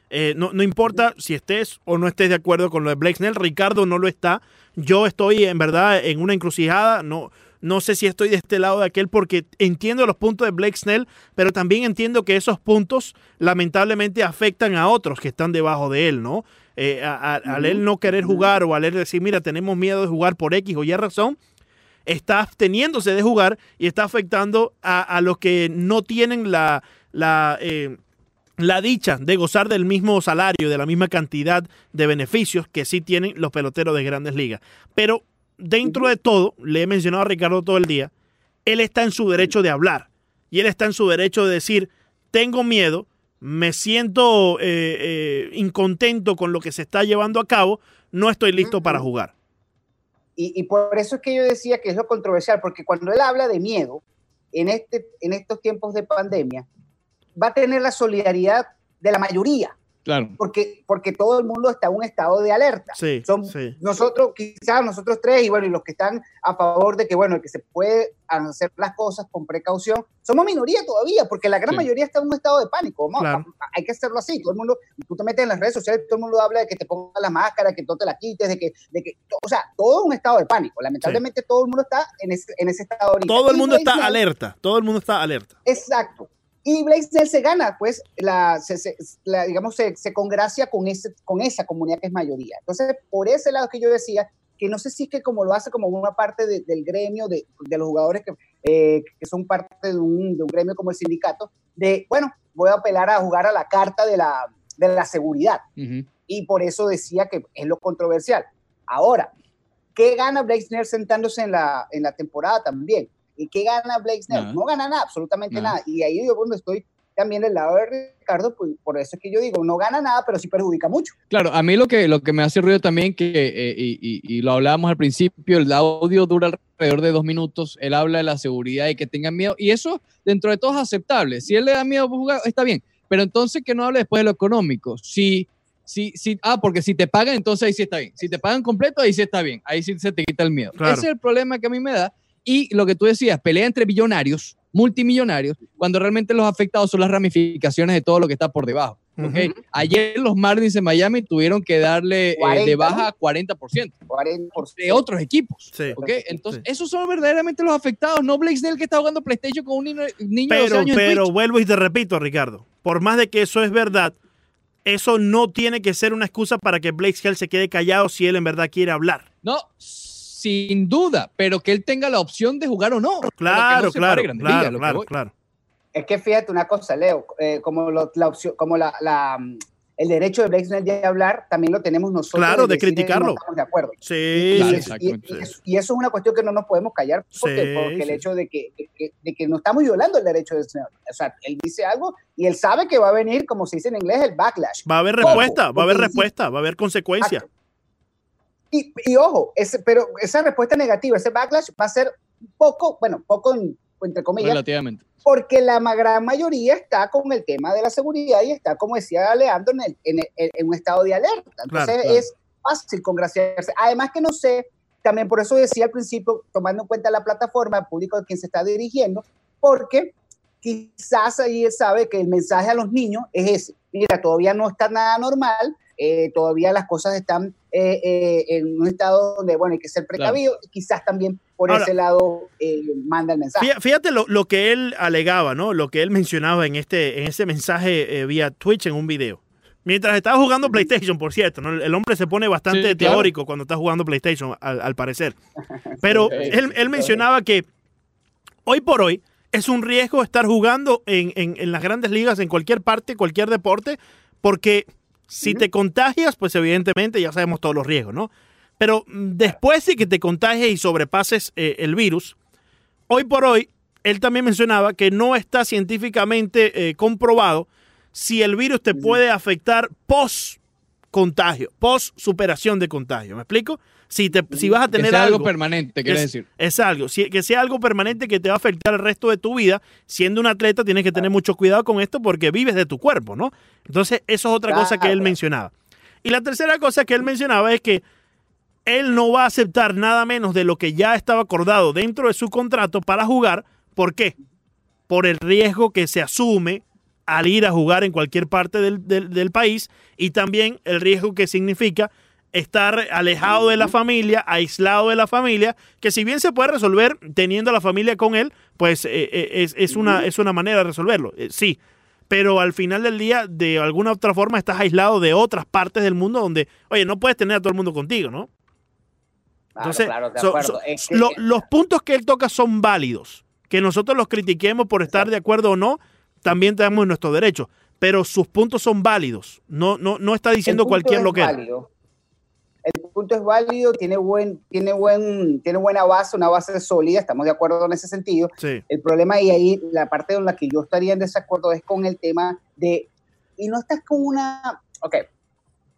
Eh, no, no, importa si estés o no estés de acuerdo con lo de Blake Snell, Ricardo no lo está. Yo estoy en verdad en una encrucijada, no, no sé si estoy de este lado de aquel porque entiendo los puntos de Blake Snell, pero también entiendo que esos puntos lamentablemente afectan a otros que están debajo de él, ¿no? Eh, al él no querer jugar o al él decir, mira, tenemos miedo de jugar por X o Y razón, está absteniéndose de jugar y está afectando a, los que no tienen la, la, eh, la dicha de gozar del mismo salario, de la misma cantidad de beneficios que sí tienen los peloteros de grandes ligas. Pero dentro de todo, le he mencionado a Ricardo todo el día, él está en su derecho de hablar y él está en su derecho de decir, tengo miedo, me siento eh, eh, incontento con lo que se está llevando a cabo, no estoy listo para jugar. Y, por eso es que yo decía que es lo controversial, porque cuando él habla de miedo en, este, en estos tiempos de pandemia, va a tener la solidaridad de la mayoría. Claro. Porque, porque todo el mundo está en un estado de alerta. Sí, Son Nosotros, quizás nosotros tres, y bueno, y los que están a favor de que, bueno, que se puede hacer las cosas con precaución, somos minoría todavía, porque la gran mayoría está en un estado de pánico. Hay que hacerlo así. Todo el mundo, tú te metes en las redes sociales, todo el mundo habla de que te pongas la máscara, que no te la quites, de que, de que o sea, todo un estado de pánico. Lamentablemente todo el mundo está en ese, en ese estado ahorita. Todo el mundo está alerta, todo el mundo está alerta. Exacto. Y Snell se gana, pues, la, digamos, se, se, congracia con, ese, con esa comunidad que es mayoría. Entonces, por ese lado que yo decía, que no sé si es que como lo hace como una parte del gremio, de, de, los jugadores que, eh, que son parte de un, de un, gremio como el sindicato, de, bueno, voy a apelar a jugar a la carta de la, de la seguridad. Y por eso decía que es lo controversial. Ahora, ¿qué gana Blake Snell sentándose en la, en la temporada también? ¿Y qué gana Blake Snell? No gana nada, absolutamente nada. Y ahí yo cuando estoy también del lado de Ricardo, pues por eso es que yo digo, no gana nada, pero sí perjudica mucho. Claro, a mí lo que, lo que me hace ruido también, que, eh, y, y, lo hablábamos al principio, el audio dura alrededor de dos minutos, él habla de la seguridad y que tengan miedo, y eso dentro de todo es aceptable. Si él le da miedo jugar, está bien, pero entonces que no hable después de lo económico. Si, si, si, ah, porque si te pagan, entonces ahí sí está bien. Si te pagan completo, ahí sí está bien. Ahí sí se te quita el miedo. Ese es el problema que a mí me da y lo que tú decías, pelea entre billonarios, multimillonarios, cuando realmente los afectados son las ramificaciones de todo lo que está por debajo. ¿okay? Ayer los Marlins en Miami tuvieron que darle eh, de baja 40%, 40%, de otros equipos. ¿okay? Entonces, esos son verdaderamente los afectados, no Blake Snell que está jugando PlayStation con un niño, niño pero, de años Pero vuelvo y te repito, Ricardo, por más de que eso es verdad, eso no tiene que ser una excusa para que Blake Snell se quede callado si él en verdad quiere hablar. No, sin duda, pero que él tenga la opción de jugar o no. Claro, claro, claro, claro, Es que fíjate una cosa, Leo, eh, como la opción, como la, el derecho de Blake de hablar también lo tenemos nosotros. Claro, de, criticarlo. estamos de acuerdo. Sí, y, y, eso, es una cuestión que no nos podemos callar porque, porque el hecho de que, de que, no estamos violando el derecho del señor. O sea, él dice algo y él sabe que va a venir, como se dice en inglés, el backlash. Va a haber respuesta, va a haber respuesta, va a haber consecuencia. Y, ojo, ese, pero esa respuesta negativa, ese backlash va a ser poco, bueno, poco entre comillas. Relativamente. Porque la gran mayoría está con el tema de la seguridad y está, como decía Leandro, en, en, un estado de alerta. Entonces es fácil congraciarse. Además que no sé, también por eso decía al principio, tomando en cuenta la plataforma, el público a quien se está dirigiendo, porque quizás ahí él sabe que el mensaje a los niños es ese. Mira, todavía no está nada normal, eh, todavía las cosas están eh, eh, en un estado donde, bueno, hay que ser precavido, quizás también por ese lado manda el mensaje. Fíjate lo, que él alegaba, ¿no? Lo que él mencionaba en, este, en ese mensaje vía Twitch en un video. Mientras estaba jugando PlayStation, por cierto, ¿no? el hombre se pone bastante teórico cuando está jugando PlayStation, al, parecer. Pero él, él mencionaba que hoy por hoy es un riesgo estar jugando en, en, en, las grandes ligas, en cualquier parte, cualquier deporte, porque si te contagias, pues evidentemente ya sabemos todos los riesgos, ¿no? Pero mm, después de que te contagies y sobrepases eh, el virus, hoy por hoy, él también mencionaba que no está científicamente eh, comprobado si el virus te puede afectar post contagio, post superación de contagio. ¿Me explico? Si, te, si vas a tener que algo, permanente, quiere decir. Es algo, que sea algo permanente que te va a afectar el resto de tu vida. Siendo un atleta tienes que tener mucho cuidado con esto porque vives de tu cuerpo, ¿no? Entonces, eso es otra cosa que él mencionaba. Y la tercera cosa que él mencionaba es que él no va a aceptar nada menos de lo que ya estaba acordado dentro de su contrato para jugar. ¿Por qué? Por el riesgo que se asume al ir a jugar en cualquier parte del, del- del país y también el riesgo que significa estar alejado de la familia, aislado de la familia, que si bien se puede resolver teniendo a la familia con él, pues eh, eh, es, es una, es una manera de resolverlo, eh, sí. Pero al final del día, de alguna otra forma, estás aislado de otras partes del mundo donde, oye, no puedes tener a todo el mundo contigo, ¿no? Claro, Entonces, claro, de so- acuerdo. so- Es que- lo- los puntos que él toca son válidos. Que nosotros los critiquemos por estar de acuerdo o no, también tenemos nuestro derecho. Pero sus puntos son válidos. No, no, no está diciendo cualquier es lo que válido. El punto es válido, tiene, buen, tiene, buen, tiene buena base, una base sólida, estamos de acuerdo en ese sentido. Sí. El problema y ahí la parte en la que yo estaría en desacuerdo es con el tema de, y no estás con una, ok,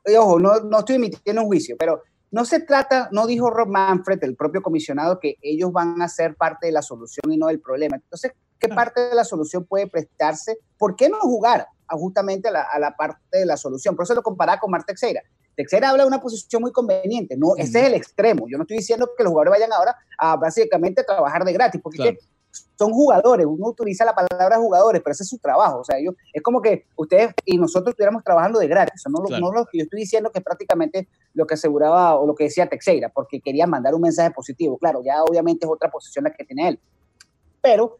y ojo, no, no estoy emitiendo un juicio, pero no se trata, no dijo Rob Manfred, el propio comisionado, que ellos van a ser parte de la solución y no del problema. Entonces, ¿qué parte de la solución puede prestarse? ¿Por qué no jugar a justamente a la, a la parte de la solución? Por eso lo comparaba con Mar Teixeira. Teixeira habla de una posición muy conveniente, no, ese es el extremo. Yo no estoy diciendo que los jugadores vayan ahora a básicamente trabajar de gratis, porque Claro. es que son jugadores, uno utiliza la palabra jugadores, pero ese es su trabajo, o sea, ellos, es como que ustedes y nosotros estuviéramos trabajando de gratis, no, Claro. no lo que yo estoy diciendo que es prácticamente lo que aseguraba o lo que decía Teixeira, porque quería mandar un mensaje positivo, claro, ya obviamente es otra posición la que tiene él, pero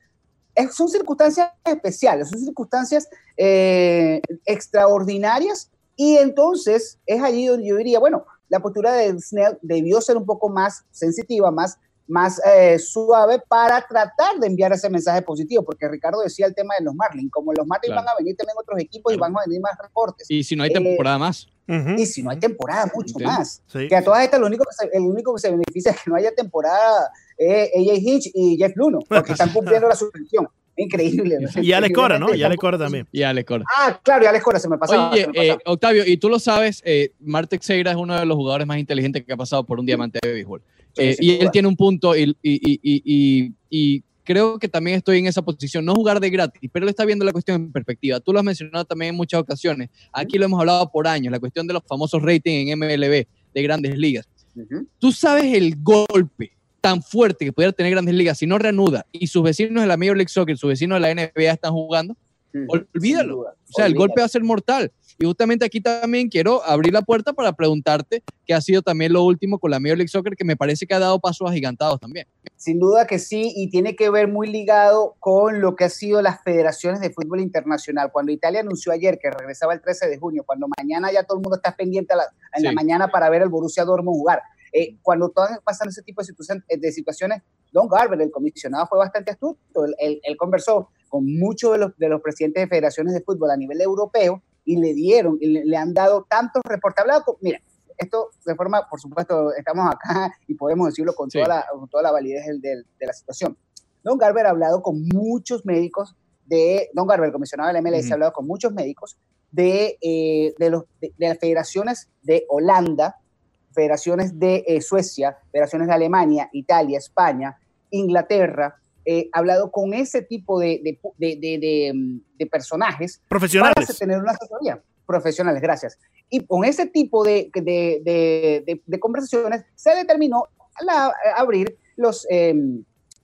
es- son circunstancias especiales, son circunstancias eh, extraordinarias y entonces es allí donde yo diría, bueno, la postura de Snell debió ser un poco más sensitiva, más, más eh, suave para tratar de enviar ese mensaje positivo, porque Ricardo decía el tema de los Marlins, como los Marlins Claro. van a venir también otros equipos y Claro. van a venir más reportes. Y si no hay Eh, temporada más. Ujú. Y si no hay temporada, mucho Entiendo. más. Sí. Que a todas estas, lo único que se- el único que se beneficia es que no haya temporada es AJ Hinch y Jeff Luno, porque están cumpliendo la suspensión. Increíble. ¿no? Y Alex Cora, ¿no? Y Alex Cora también. Y Alex Cora. Ah, claro, y Alex Cora se me pasaba. Oye, me eh. Octavio, y tú lo sabes, eh, Mar Teixeira es uno de los jugadores más inteligentes que ha pasado por un diamante de béisbol. Sí, Eh, y él tiene un punto y, y- y- y- y- y creo que también estoy en esa posición, no jugar de gratis, pero él está viendo la cuestión en perspectiva. Tú lo has mencionado también en muchas ocasiones. Aquí lo hemos hablado por años, la cuestión de los famosos ratings en MLB de grandes ligas. Ujú. Tú sabes el golpe tan fuerte que pudiera tener grandes ligas si no reanuda y sus vecinos de la Major League Soccer, sus vecinos de la NBA están jugando. Olvídalo. Sin duda, O sea, el olvídalo. golpe va a ser mortal. Y justamente aquí también quiero abrir la puerta para preguntarte qué ha sido también lo último con la Major League Soccer, que me parece que ha dado pasos agigantados también. Sin duda que sí, y tiene que ver muy ligado con lo que ha sido las federaciones de fútbol internacional. Cuando Italia anunció ayer que regresaba el 13 de junio, cuando mañana ya todo el mundo está pendiente a la- en la Sí. mañana para ver el Borussia Dortmund jugar. Eh, cuando todas pasan ese tipo de, situa- de situaciones, Don Garber, el comisionado, fue bastante astuto. Él, él- él conversó con muchos de los, de los presidentes de federaciones de fútbol a nivel europeo y le dieron, y le, le han dado tantos reportes. Hablado mira, esto de forma, por supuesto, estamos acá y podemos decirlo con, Sí. toda, la, con toda la validez del- del- de la situación. Don Garber ha hablado con muchos médicos de, Don Garber, el comisionado de la MLS, Ujú. ha hablado con muchos médicos de, eh, de, los, de, de las federaciones de Holanda, federaciones de eh, Suecia, federaciones de Alemania, Italia, España, Inglaterra, eh, ha hablado con ese tipo de, de, de- de- personajes para Profesionales. tener una asesoría profesionales, gracias. Y con ese tipo de, conversaciones se determinó la- abrir los eh,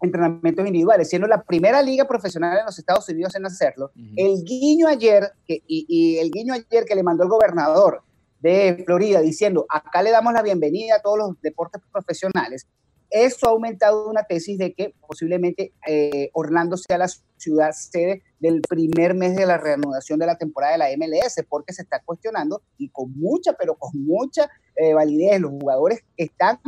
entrenamientos individuales, siendo la primera liga profesional en los Estados Unidos en hacerlo. El guiño ayer, que, y, y el guiño ayer que le mandó el gobernador de Florida diciendo, acá le damos la bienvenida a todos los deportes profesionales, eso ha aumentado una tesis de que posiblemente eh, Orlando sea la ciudad sede del primer mes de la reanudación de la temporada de la MLS, porque se está cuestionando y con mucha, pero con mucha eh, validez, los jugadores están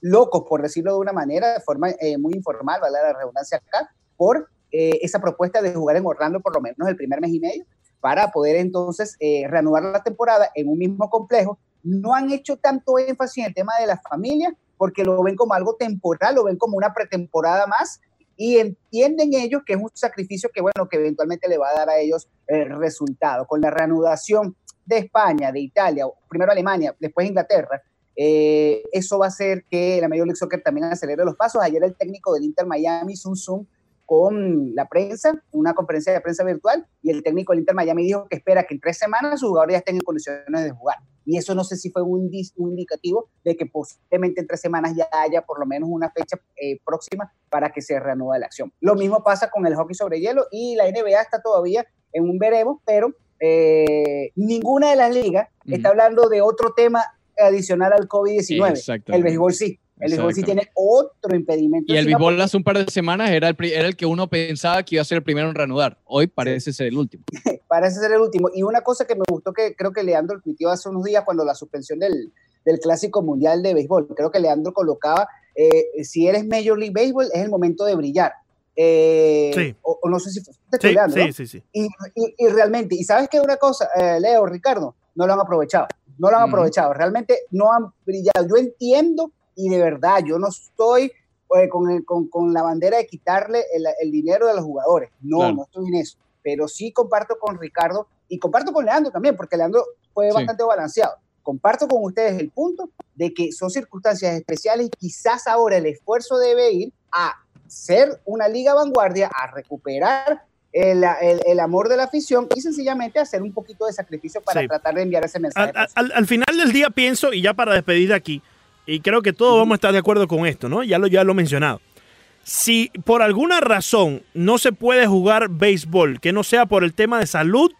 locos, por decirlo de una manera, de forma eh, muy informal, vale la redundancia acá, por eh, esa propuesta de jugar en Orlando por lo menos el primer mes y medio, para poder entonces eh, reanudar la temporada en un mismo complejo. No han hecho tanto énfasis en el tema de la familia, porque lo ven como algo temporal, lo ven como una pretemporada más, y entienden ellos que es un sacrificio que, bueno, que eventualmente le va a dar a ellos el resultado. Con la reanudación de España, de Italia, primero Alemania, después Inglaterra, eh, eso va a hacer que la Major League Soccer también acelere los pasos. Ayer el técnico del Inter Miami, Sun Sun, con la prensa, una conferencia de prensa virtual, y el técnico del Inter Miami dijo que espera que en tres semanas sus jugadores ya estén en condiciones de jugar. Y eso no sé si fue un, un indicativo de que posiblemente en tres semanas ya haya por lo menos una fecha eh, próxima para que se reanude la acción. Lo mismo pasa con el hockey sobre hielo y la NBA está todavía en un veremos, pero eh, ninguna de las ligas está hablando de otro tema adicional al COVID-19. El béisbol sí. El béisbol sí tiene otro impedimento. Y el béisbol hace un par de semanas era el, era el que uno pensaba que iba a ser el primero en reanudar. Hoy parece ser el último. parece ser el último. Y una cosa que me gustó que creo que Leandro tuiteó hace unos días cuando la suspensión del, del Clásico Mundial de Béisbol. Creo que Leandro colocaba, eh, si eres Major League Baseball, es el momento de brillar. Eh, sí. o, no sé si fue sí, Leandro, sí, sí, sí, y, y, realmente, y sabes que una cosa, eh, Leo, Ricardo, no lo han aprovechado. No lo han aprovechado. Realmente no han brillado. Yo entiendo y de verdad, yo no estoy eh, con, con, con, la bandera de quitarle el, el, dinero de los jugadores. No, no estoy en eso. Pero sí comparto con Ricardo y comparto con Leandro también, porque Leandro fue bastante balanceado. Comparto con ustedes el punto de que son circunstancias especiales y quizás ahora el esfuerzo debe ir a ser una liga vanguardia, a recuperar el, el, el, amor de la afición y sencillamente hacer un poquito de sacrificio para tratar de enviar ese mensaje. Al, al, al, final del día pienso, y ya para despedir de aquí, y creo que todos vamos a estar de acuerdo con esto, ¿no? Ya lo, ya lo he mencionado. Si por alguna razón no se puede jugar béisbol, que no sea por el tema de salud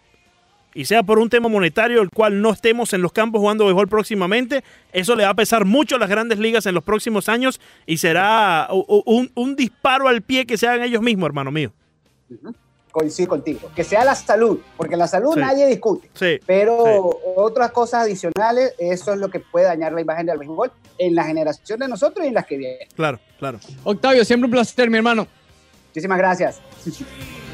y sea por un tema monetario, el cual no estemos en los campos jugando béisbol próximamente, eso le va a pesar mucho a las grandes ligas en los próximos años y será un, disparo al pie que se hagan ellos mismos, hermano mío. Coincido contigo. Que sea la salud, porque la salud sí. nadie discute. Sí, pero sí. otras cosas adicionales, eso es lo que puede dañar la imagen del béisbol en la generación de nosotros y en las que vienen. Claro, claro. Octavio, siempre un placer, mi hermano. Muchísimas gracias.